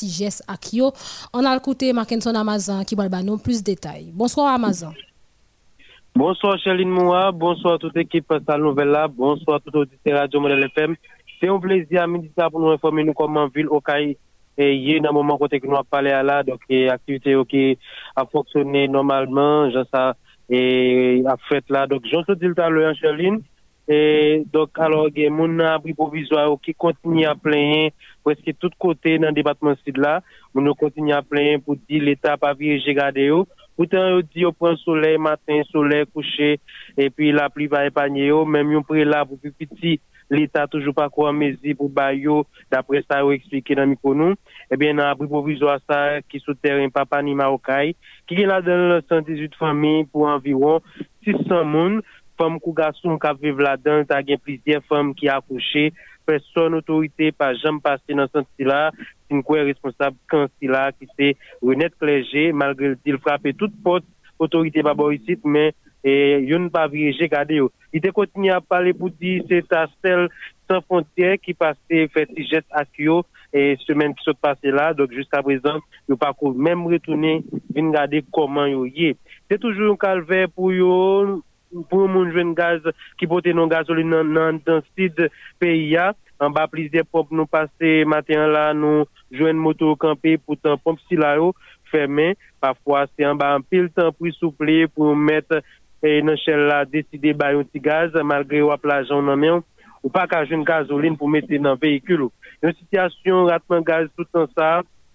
à Kyo. On a écouté Mackinson Amazon qui va nous plus de détails. Bonsoir Amazon. Bonsoir Charline Moua, bonsoir toute l'équipe de la nouvelle là, bonsoir tout auditeur Radio Modèle FM. C'est un plaisir à midi pour nous informer nous comment ville au Caille et il y a un moment côté que nous avons parlé à là, donc activité qui a fonctionné normalement, sais e ap fèt la. Dok, jonsou dil talwe an chalin, e dok alò gen moun nan abri provizwa yo ki kontinye a plenye preske tout kote nan debatman sid la, moun yo kontinye a plenye pou di l'Etat pa virje gade yo, Poutan yo di yo pren soley matin, soley kouche, epi la pli va epanye yo, menm yon pre la pou pi piti l'Etat toujou pa kwa mezi pou bayo dapre sa yo eksplike nan mikonou, ebyen nan apri provizwa sa ki sou teren papa ni Marokay, ki gen la den 118 fami pou anviron 600 moun, fam kou gason kap vive la den, ta gen plizye fam ki akouche, person otorite pa jam pase nan san si la, sin kwen responsab kan si la ki se renet kleje, malgre di l frape tout pot otorite pa borisit, men e yon pa virije gade yo. I te kontinye a pale pou di se ta sel san fontyer ki pase feti jet ak yo e semen ki sot pase la, dok jusqu'a prezant yo pa kou mèm retounen vin gade koman yo ye. Se toujou yon kalve pou yo pou moun jwen gaz ki pote non gazoli nan, nan dan sid peyi ya, an ba plizye pop nou pase maten la nou jwen moto kampe pou tan pomp si la yo, fermé. Parfois, c'est en bas un pile temps pour souffler, pour mettre e nan chel la deside bayon ti gaz malgre wap la jan nan men ou pa ka joun gazolin pou mette nan vehikul ou. Yon sityasyon ratman gaz tout an sa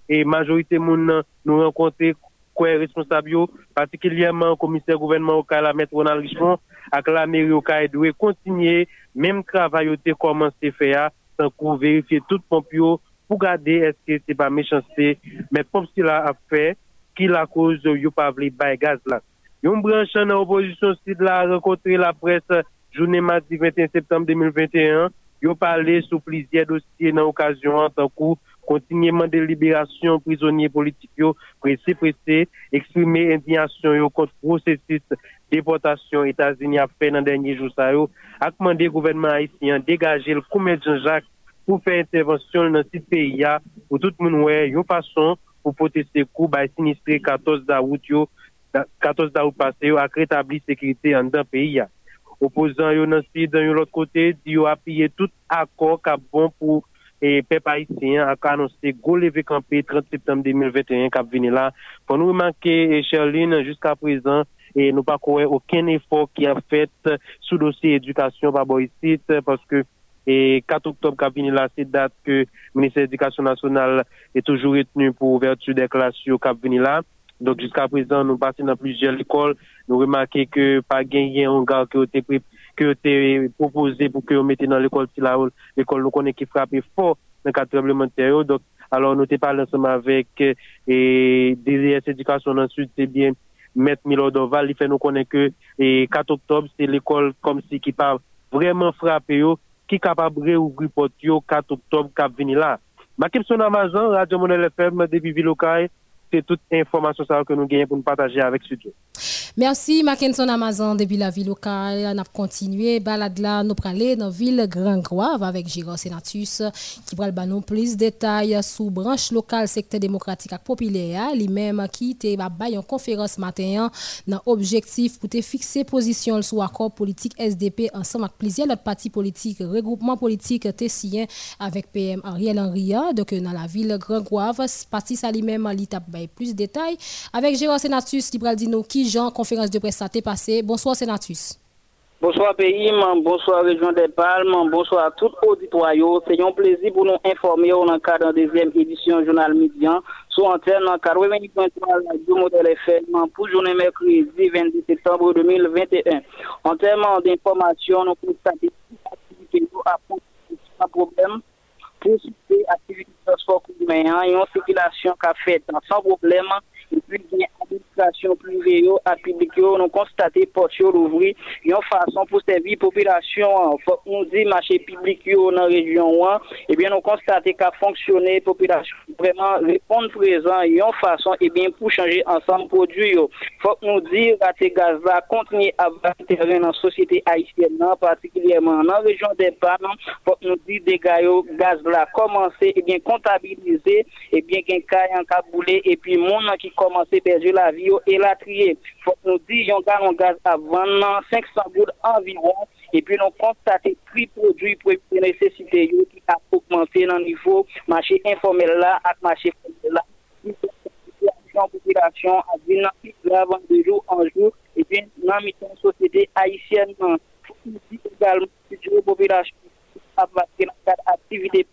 e majorite moun nan nou renkonte kwen responsabyo patikilyaman komiser gouvenman ou ka la met Ronald Richemont ak la meri ou ka edwe kontinye menm travayote koman se feya san kou verifiye tout pompyo pou gade eske se pa mechanse men pomp si la ap fe ki la kouz yo pa vli bay gaz la. Yon branche nan oposisyon sid la renkontre la pres jounen mati 21 septembre 2021, yo pale sou plizye dosye nan okasyon an tankou kontinyeman de liberasyon prizonye politik yo prese prese, eksprime indignasyon yo kont prosesis deportasyon Etasini apre nan denye jou sa yo, akman de gouvenman Haitien degaje l koumen Jean-Jacques pou fè intervensyon nan sit PIA pou tout moun wè yo fason pou pote se kou bay sinistre 14 da wout yo 14 da ou pase yo ak retabli sekriti an dan peyi ya. Opozan yo nan si dan yo lot kote, di yo apiye tout akor ka bon pou pep Haitien ak anonsi go leve kampe 30 septembre 2021 kap vini la. Pon nou manke Sherline, jiska prezan, nou pa kowe oken efok ki a fet sou dosye edukasyon pa bo yisit, paske 4 oktob kap vini la, se dat ke Ministre Edukasyon Nasyonal e toujou retenu pou ouvertu de klasyo kap vini la. Donc jusqu'à présent, nous passons dans plusieurs écoles. Nous remarquons que pas gagné un gars qui a été proposé pour que nous mettions dans l'école l'école nous connaît qui frappe fort dans le cadre terre. Donc, alors nous t'ai parlé ensemble avec et DDS Éducation ensuite, c'est bien Maître Milo Doval, il fait nous connaître que et 4 octobre, c'est l'école comme si qui pas vraiment frappé qui capable de rouvrir porte 4 octobre qui venir là. Ma question Amazon, Radio Monel FM, depuis Villocaille, toute information que nous gagnons pour nous partager avec studio. Merci Mackinson Amazon depuis la ville locale. On a continué. Balade là, nous aller dans la ville Grand Grave avec Gérard Senatus qui va nous plus de détails sur branche locale secteur démocratique et populaire. Lui-même qui était une conférence matin dans objectif pour te fixer position sur accord politique SDP ensemble avec plusieurs autres partis politiques. Regroupement politique tessien avec PM Ariel Henry. Donc dans la ville Grand Grave parti ça lui-même l'étape plus de détails. Avec Gérard Senatus qui va dire nous qui Jean conférence de presse a passé. Bonsoir, Sénatus. Bonsoir pays, bonsoir région des Palmes, bonsoir à tout auditoire. C'est un plaisir pour nous informer dans le cadre de la deuxième édition Journal Médian sur antenne 90.3 Radio Modèle FM pour journée mercredi 22 septembre 2021. En termes d'information, nous constatons que nous avons un problème pour l'activité de transport commun et une circulation qui a fait sans problème et puis administration privée à public nous constaté porte l'ouvrir une façon pour servir population faut nous dit marché public dans la région et bien nous constaté qu'a fonctionné population vraiment répondre présent. Une façon et bien pour changer ensemble produit faut nous dire que gaz là continuer à terrain dans la société haïtienne particulièrement dans la région des Palmes faut nous dire des gaz là commencer et bien comptabiliser et bien qu'un cas en caboulé et puis monde qui commencer perdu la vie et la trier. Faut nous dire, un gaz à 500 gouttes environ, et puis nous constater prix produits pour les nécessités qui a augmenté dans le niveau marché informel là, avec marché formel là. La population a vu dans de jour en jour, et puis dans la société haïtienne, nous également la population a dans le cadre d'activité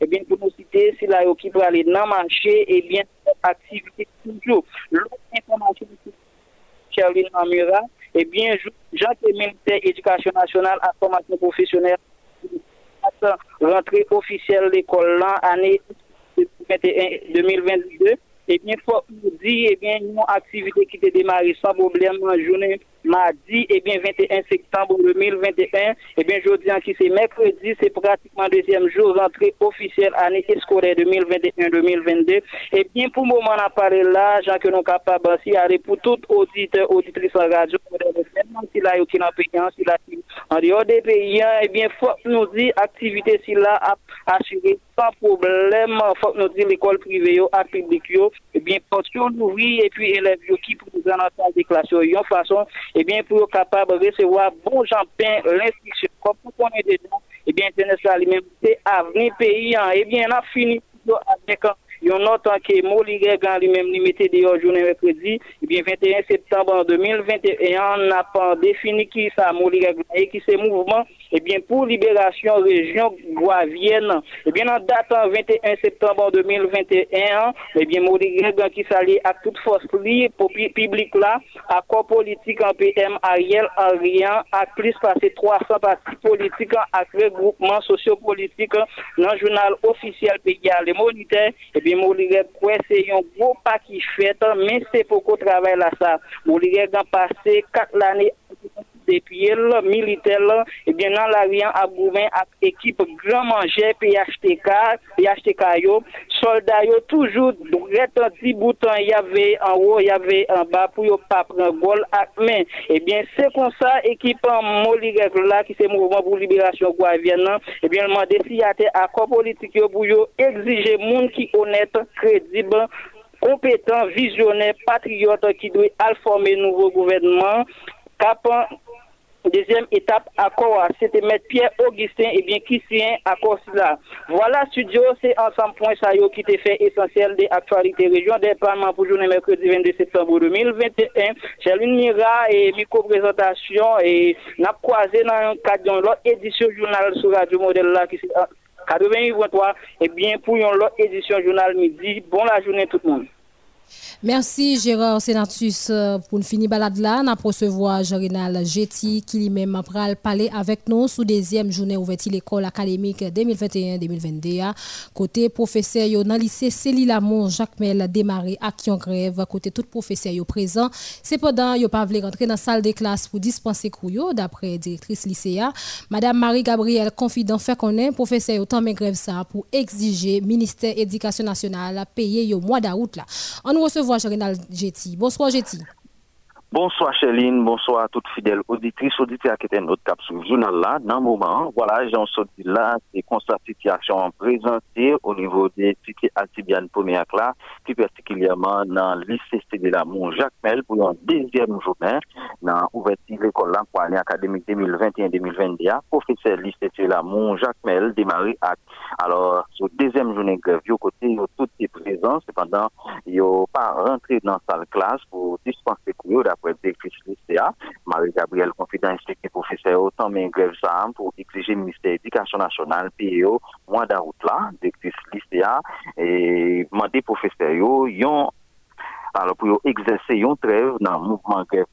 et bien pour nous citer, si la qui peut aller dans le marché, et bien activité toujours. Charline Amira, eh bien, Jacques ministère éducation nationale à formation professionnelle, rentrée officielle l'école l'an année 2021-2022. Eh bien, faut dire, eh bien, une activité qui a démarré sans problème en journée mardi, eh bien, 21 septembre 2021, eh bien, je dis qui c'est mercredi, c'est pratiquement deuxième jour rentrée officielle année scolaire 2021-2022. Eh bien, pour le moment, on parlé là, gens que nous capables aussi, pour tout auditeur, auditrice en radio, si là, qui n'a payant, si là, en dehors des pays, eh bien, faut nous dire, activité, si là, assurée sans problème, faut nous dire, l'école privée, à public, eh bien, portion nourrie, et puis élèves, qui entendre des classes, de façon, eh bien, pour être capable de recevoir bon j'en-pain l'instruction, comme pour est déjà, eh bien, c'est lui-même, c'est avenir pays, hein. eh bien, on a fini avec Yon notan ke Moligre gan li menm li mette de yo jounen rekredi, ebyen 21 septembre 2021, na pan defini ki sa Moligre gan e ki se mouvman, ebyen pou liberasyon rejyon Gwavienne, ebyen nan datan 21 septembre 2021, ebyen Moligre gan ki sa li ak tout fos li pou publik la, akor politik an PM Ariel Arian, ak plis pase 300 parti politik ak regroupman sosyo-politik nan jounal ofisyal pe yal le monite, ebyen Mouligre kwe se yon gwo pa ki fwete, men se poko travè la sa. Mouligre gan pase kat l'anè depi el, militel, ebyen nan la riyan ap gouven ap ekip gran manje PHTK, PHTK yo, solda yo toujou retan ti boutan yave an wo, yave an ba pou yo pa pran gol ak men. Ebyen se kon sa ekip an Mouligre la ki se mouvman pou liberasyon kwa vyen nan, ebyen man desi yate akon politik yo pou yo exije moun ki one kredib, kompetant, vizyonè, patriote ki dwe alforme nouvo gouvernement. Kapan, deuxième étape, accord, c'était mettre Pierre Augustin et bien qui sien accord cela. Voilà, studio, c'est ensemble point ça qui te fait essentiel des actualités région des Parlements pour journée mercredi 22 septembre 2021. J'ai mira et micro-présentation et n'a croisé dans le cadre de l'autre édition journal sur Radio Modèle là qui 88.3, et bien pour une autre édition Journal Midi. Bon la journée tout le monde. Merci Gérard Sénatus euh, pour une finie balade là. Nous recevoir Jorinal Jetty qui lui-même pral parler avec nous sous deuxième journée ouverte l'école académique 2021-2022. Côté professeur yo dans lycée Céline Lamont Jacques Mel démarré action grève côté tout professeur présent. Cependant yo pas voulu rentrer dans salle de classe pour dispenser cours d'après directrice lycéa. Madame Marie Gabrielle confident fait connaître professeur yo tant grève ça pour exiger ministère éducation nationale payer yo mois d'août là. On nous recevoir Jorinal Jetty. Bonsoir Jetty. Bonsoir Chéline, bonsoir à toutes fidèles auditrices, auditeurs qui étaient notre cap sur le journal là. Dans le moment, voilà, j'en sorti là, c'est constat situation présentée au niveau des tickets Altibiane première classe, plus particulièrement dans lycée de la Mont Jacques Mel pour une deuxième journée dans l'ouverture de l'école pour l'année académique 2021-2022. Professeur lycée de la Mont Jacques Mel démarré à alors, sur deuxième journée grève, côté, tout est présent, cependant, il a pas rentré dans la salle classe pour dispenser cours après directrice lycéa. Marie-Gabrielle confident inspecter professeur autant mais grève ça pour exiger le ministère de l'Éducation nationale, PEO, mois d'août là, directrice lycéa, et demander professeur yo, yon alors pour exercer une trêve dans le mouvement grève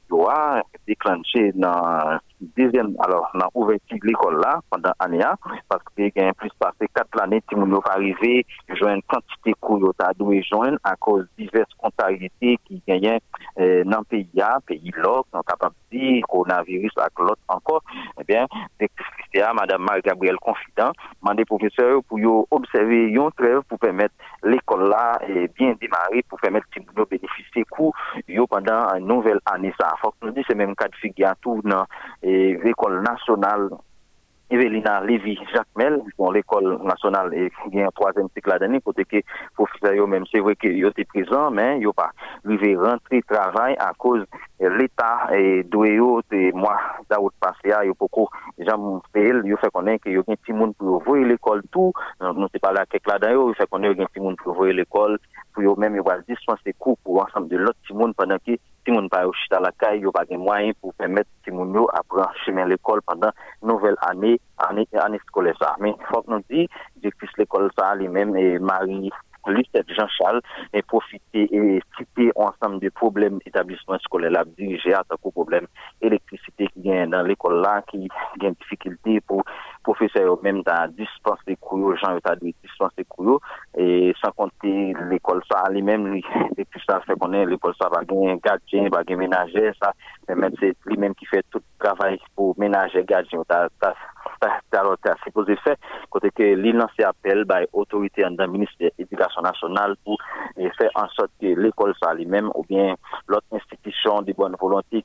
déclenché dans deuxième, alors, on a ouvert l'école là pendant l'année, parce que il y a plus passé quatre années, monde pas arrivé, joindre quantité cours, à doué joindre à cause de diverses contrariétés qui gagnent euh, dans le pays, pays là, sont capables de dire, coronavirus avec l'autre encore, eh bien, directrice Madame Marie-Gabrielle Confident, demandé professeur pour observer une trêve pour permettre l'école là et bien démarrer, pour permettre nous bénéficier cours pendant une nouvelle année. Ça, faut que nous disions, c'est même cas de figure tout dans et l'école nationale Evelina Lévy Jacques Mel, l'école nationale et qui un troisième cycle l'année, côté que professeur même c'est vrai qu'il était présent, mais il pas arrivé rentrer travail à cause l'État et doué et moi d'août passé, il beaucoup gens fait, il fait connaître qu'il y a un petit monde pour voir l'école tout, nous c'est pas là quelques là-dedans, il fait connaître qu'il y a un petit monde pour voir l'école, pour même il va dispenser cours pour ensemble de l'autre petit monde pendant que si moun pa yo chita la caille, yo pas de moyens pour permettre si moun yo apprendre chemin l'école pendant nouvelle année, année, année scolaire ça. Mais faut que nous dit, depuis l'école ça, lui-même et Marie Lucette Jean-Charles et profiter et citer ensemble des problèmes d'établissement scolaire là dirigé à tant problème électricité qui vient dans l'école là qui a une difficulté pour professeurs même dans dispenser cours gens état de dispenser cours et sans compter l'école ça lui-même lui depuis ça fait qu'on est l'école ça va gagner gardien va gagner ménager ça c'est lui-même qui fait tout le travail pour ménager gardien alors c'est supposé faire côté que l'île appel par autorité dans le ministère de l'éducation nationale pour faire en sorte que l'école ça lui-même ou bien l'autre institution de bonne volonté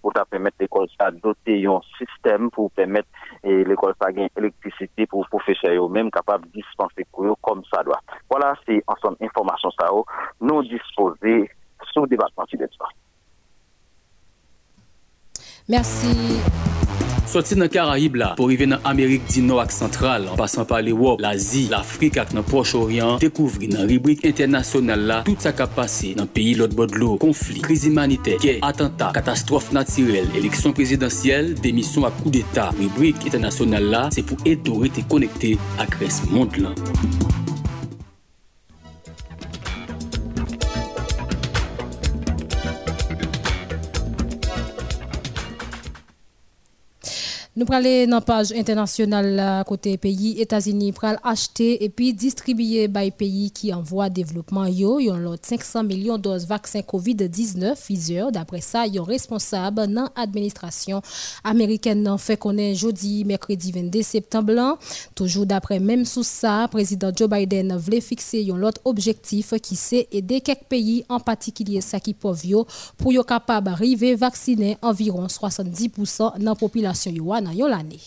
pour permettre l'école ça doter un système pour permettre l'école ça gagner électricité pour professeurs eux-mêmes capables de dispenser comme ça doit. Voilà, c'est ensemble information ça nous disposer sous département de là, Mersi. Soti nan Karaib la, pou rive nan Amerik di nou ak sentral, an pasan pa l'Ewop, l'Azi, l'Afrik ak nan Proche-Orient, dekouvri nan ribrik internasyonal la, tout sa kap pase nan peyi lot bodlo, konflik, kriz imanite, kè, atenta, katastrofe natirel, eleksyon prezidentyel, demisyon ak kou d'Etat. Ribrik internasyonal la, se pou eto rete konekte ak res mond lan. Nous parlons dans la page internationale côté pays États-Unis pour acheter et puis distribuer par pays qui envoient développement. Yo ont 500 millions de doses vaccin Covid-19 Pfizer. D'après ça yon responsable dans l'administration américaine. Fait est jeudi mercredi 22 septembre toujours d'après même sous ça président Joe Biden voulait fixer un autre objectif qui c'est aider quelques pays en particulier ça qui pour yo capable arriver vacciner environ 70% de la population yon l'année.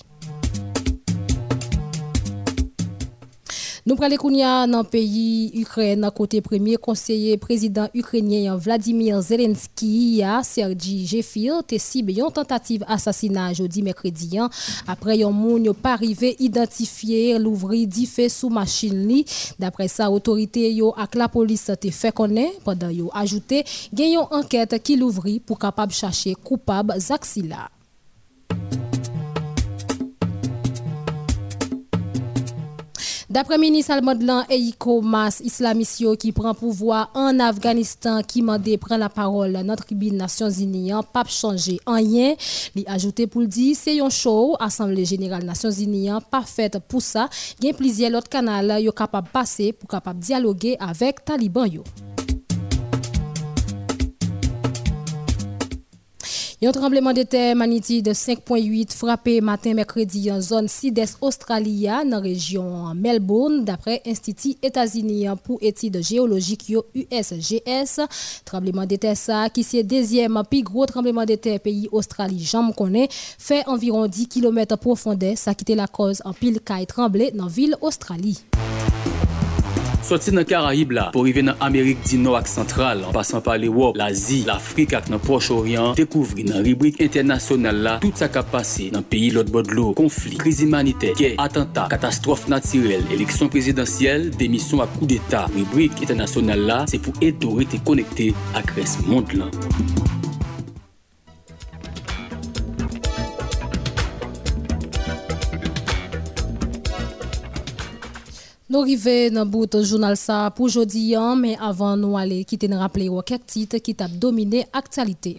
Nous prenons dans le pays Ukraine, côté premier conseiller président ukrainien Vladimir Zelensky, Sergi Jefir, te une tentative assassinat jeudi mercredi hein. après yon moun pas arrivé identifier l'ouvri di fait sous machine D'après ça, autorité yo ak la police te fait connaître pendant yo ajouté gen enquête qui l'ouvri pour capable chercher coupable Zaxila. D'après ministre Almodlan Eiko Mas, islamisio qui prend pouvoir en Afghanistan, qui m'a prendre la parole dans notre tribune Nations Unies, pas changer en rien. Il ajouté pour le dire, c'est un show, Assemblée Générale Nations Unies, pas fait pour ça. Il y a plusieurs autres canaux qui capable de passer pour capable dialoguer avec Taliban. Yo. Un tremblement de terre magnitude de 5.8 frappé matin mercredi en zone sud-est Australia dans la région Melbourne d'après Institut États-Unis pour études géologiques USGS. Tremblement de terre ça qui c'est deuxième plus gros tremblement de terre pays Australie j'en connais fait environ 10 km profondeur ça qui était la cause en pile caille tremblé dans ville Australie. Soti nan Karayib la, pou rive nan Amerik di nou ak sentral, an pasan pa l'Ewop, l'Azi, l'Afrik ak nan Proche-Orient, dekouvri nan ribrik internasyonal la, tout sa kap pase nan peyi lot bodlo, konflik, kriz imanite, gey, atenta, katastrofe natirel, eleksyon prezidentyel, demisyon ak kou d'Etat. Ribrik internasyonal la, se pou eto rete konekte ak res mond lan. Nous arrivons dans le bout du journal ça pour aujourd'hui, hein, mais avant nous aller quitter nous rappeler quelques titres qui t'a dominé l'actualité.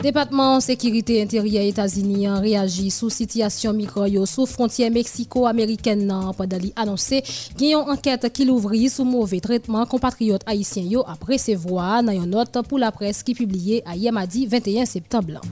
Département sécurité intérieure États-Unis a réagi sous situation micro sous frontière mexico-américaine pendant l'annoncer qu'il y a une enquête qui l'ouvre sous mauvais traitement compatriotes haïtiens après ses voix dans une note pour la presse qui publiée à Yamadi 21 septembre.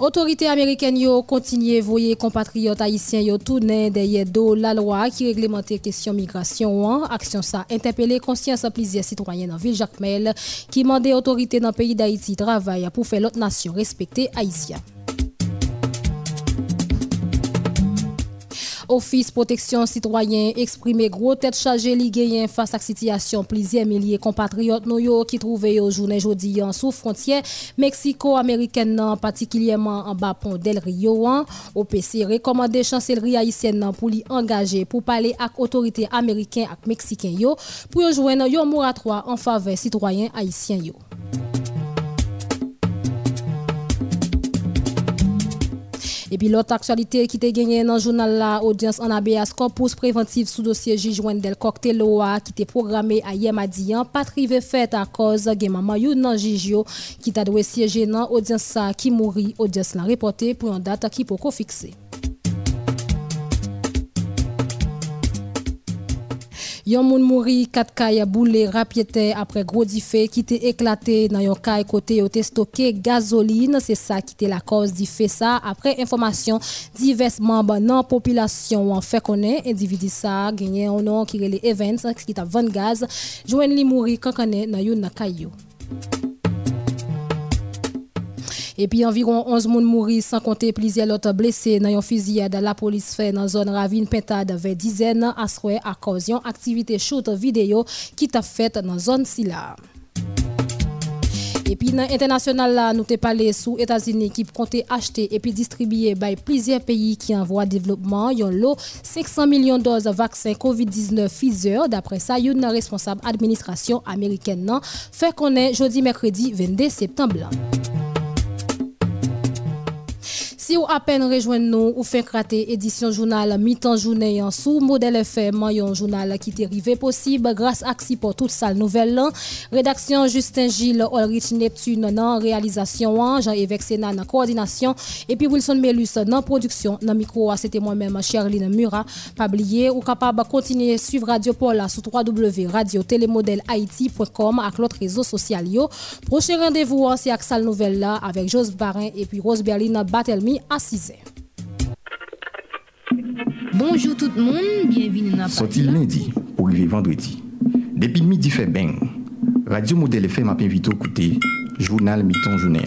Autorité américaine yo continue voyer compatriotes haïtiens yo tourner derrière do la loi qui réglemente question migration. Action ça interpellé conscience plusieurs citoyens dans ville Jacmel qui mandé autorité dans le pays d'Haïti travailler pour faire l'autre nation respecter haïtien. Office protection citoyen exprimé gros tête chargée li face à la situation plusieurs milliers compatriotes nous qui trouvaient au journée sous frontière mexico-américaine particulièrement en bas pont del Rio OPC recommandé chancellerie haïtienne pour l'y engager pour parler avec autorités américaines et mexicaines pour joindre un moratoire en faveur citoyens haïtiens Et puis l'autre actualité qui était gagnée dans le journal la audience en ABS corpus préventif sous dossier juge Wendel Cocteloa qui était programmé à Yemadian pas trivé fait à cause de maman yon nan Jijio qui t'a doué siéger dans audience qui mourit. Audience la reporté pour une date qui peut fixer. Yon moun mouri, kat kay boule rapyete apre gros dife qui te éclaté dans yon kay côté yo te stocké gasoline, c'est ça qui était la cause di fait ça après information divers membres non population en fait connaît individu ça gagné un nom qui relé events qui t'a 20 gaz joine li mouri connaît dans yon kay yo. Et puis environ 11 personnes mourent sans compter plusieurs autres blessés dans une fusillade la police fait dans la zone ravine Pentade avec dizaines à à cause d'une activité shoot vidéo qui t'a fait dans la zone Silla. Et puis, dans l'international, nous t'ai parlé sous États-Unis qui comptent acheter et puis distribuer by plusieurs pays qui envoient développement. Yon lot 500 millions de doses de vaccins COVID-19 Pfizer. D'après ça, une responsable administration américaine fait qu'on est jeudi, mercredi 22 septembre. Si vous à peine rejoindre nous ou fait crater édition journal mi-temps journée en sous modèle FM, un journal qui est arrivé possible grâce à pour toute salle nouvelle. Rédaction Justin Gilles, Ulrich Neptune dans réalisation, Jean-Yves Sénat dans coordination et puis Wilson Melus dans production. Dans micro, c'était moi-même Charline Murat. Pas oublier ou capable continuer à suivre Radio Paula sur www.radiotélémodèle-haïti.com avec l'autre réseau social. Prochain rendez-vous, c'est avec salle nouvelle là avec Jos Barin et puis Rose Berlin Batelmi à 6 h Bonjour tout le monde, bienvenue dans Sorti lundi pour arriver vendredi. Depuis midi fait bien. Radio Modèle FM m'a invité à écouter Journal Miton Journée.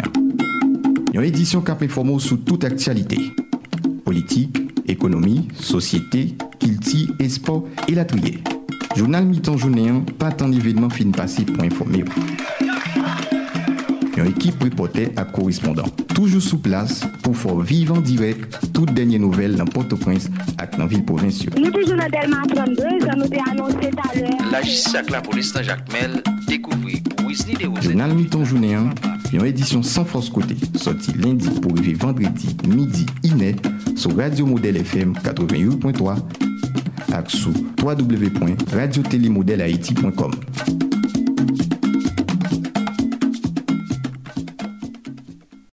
Une édition qui informe sur toute actualité. Politique, économie, société, kilti, espoir et la trier. Journal Miton Journée, pas tant d'événements fin passés pour informer. Une équipe reporter à correspondant. Toujours sous place pour faire vivre en direct toutes dernières nouvelles dans Port-au-Prince et dans la ville provinciale. Nous toujours dans Delma 32, nous avons annoncé tout à l'heure. La justice avec la police dans Jacques Mel, découvrir Wesley de Journal mi-temps journée 1, une édition sans force côté, sorti lundi pour arriver vendredi midi iné sur Radio Modèle FM 88.3 et sur www.radiotélémodèlehaïti.com.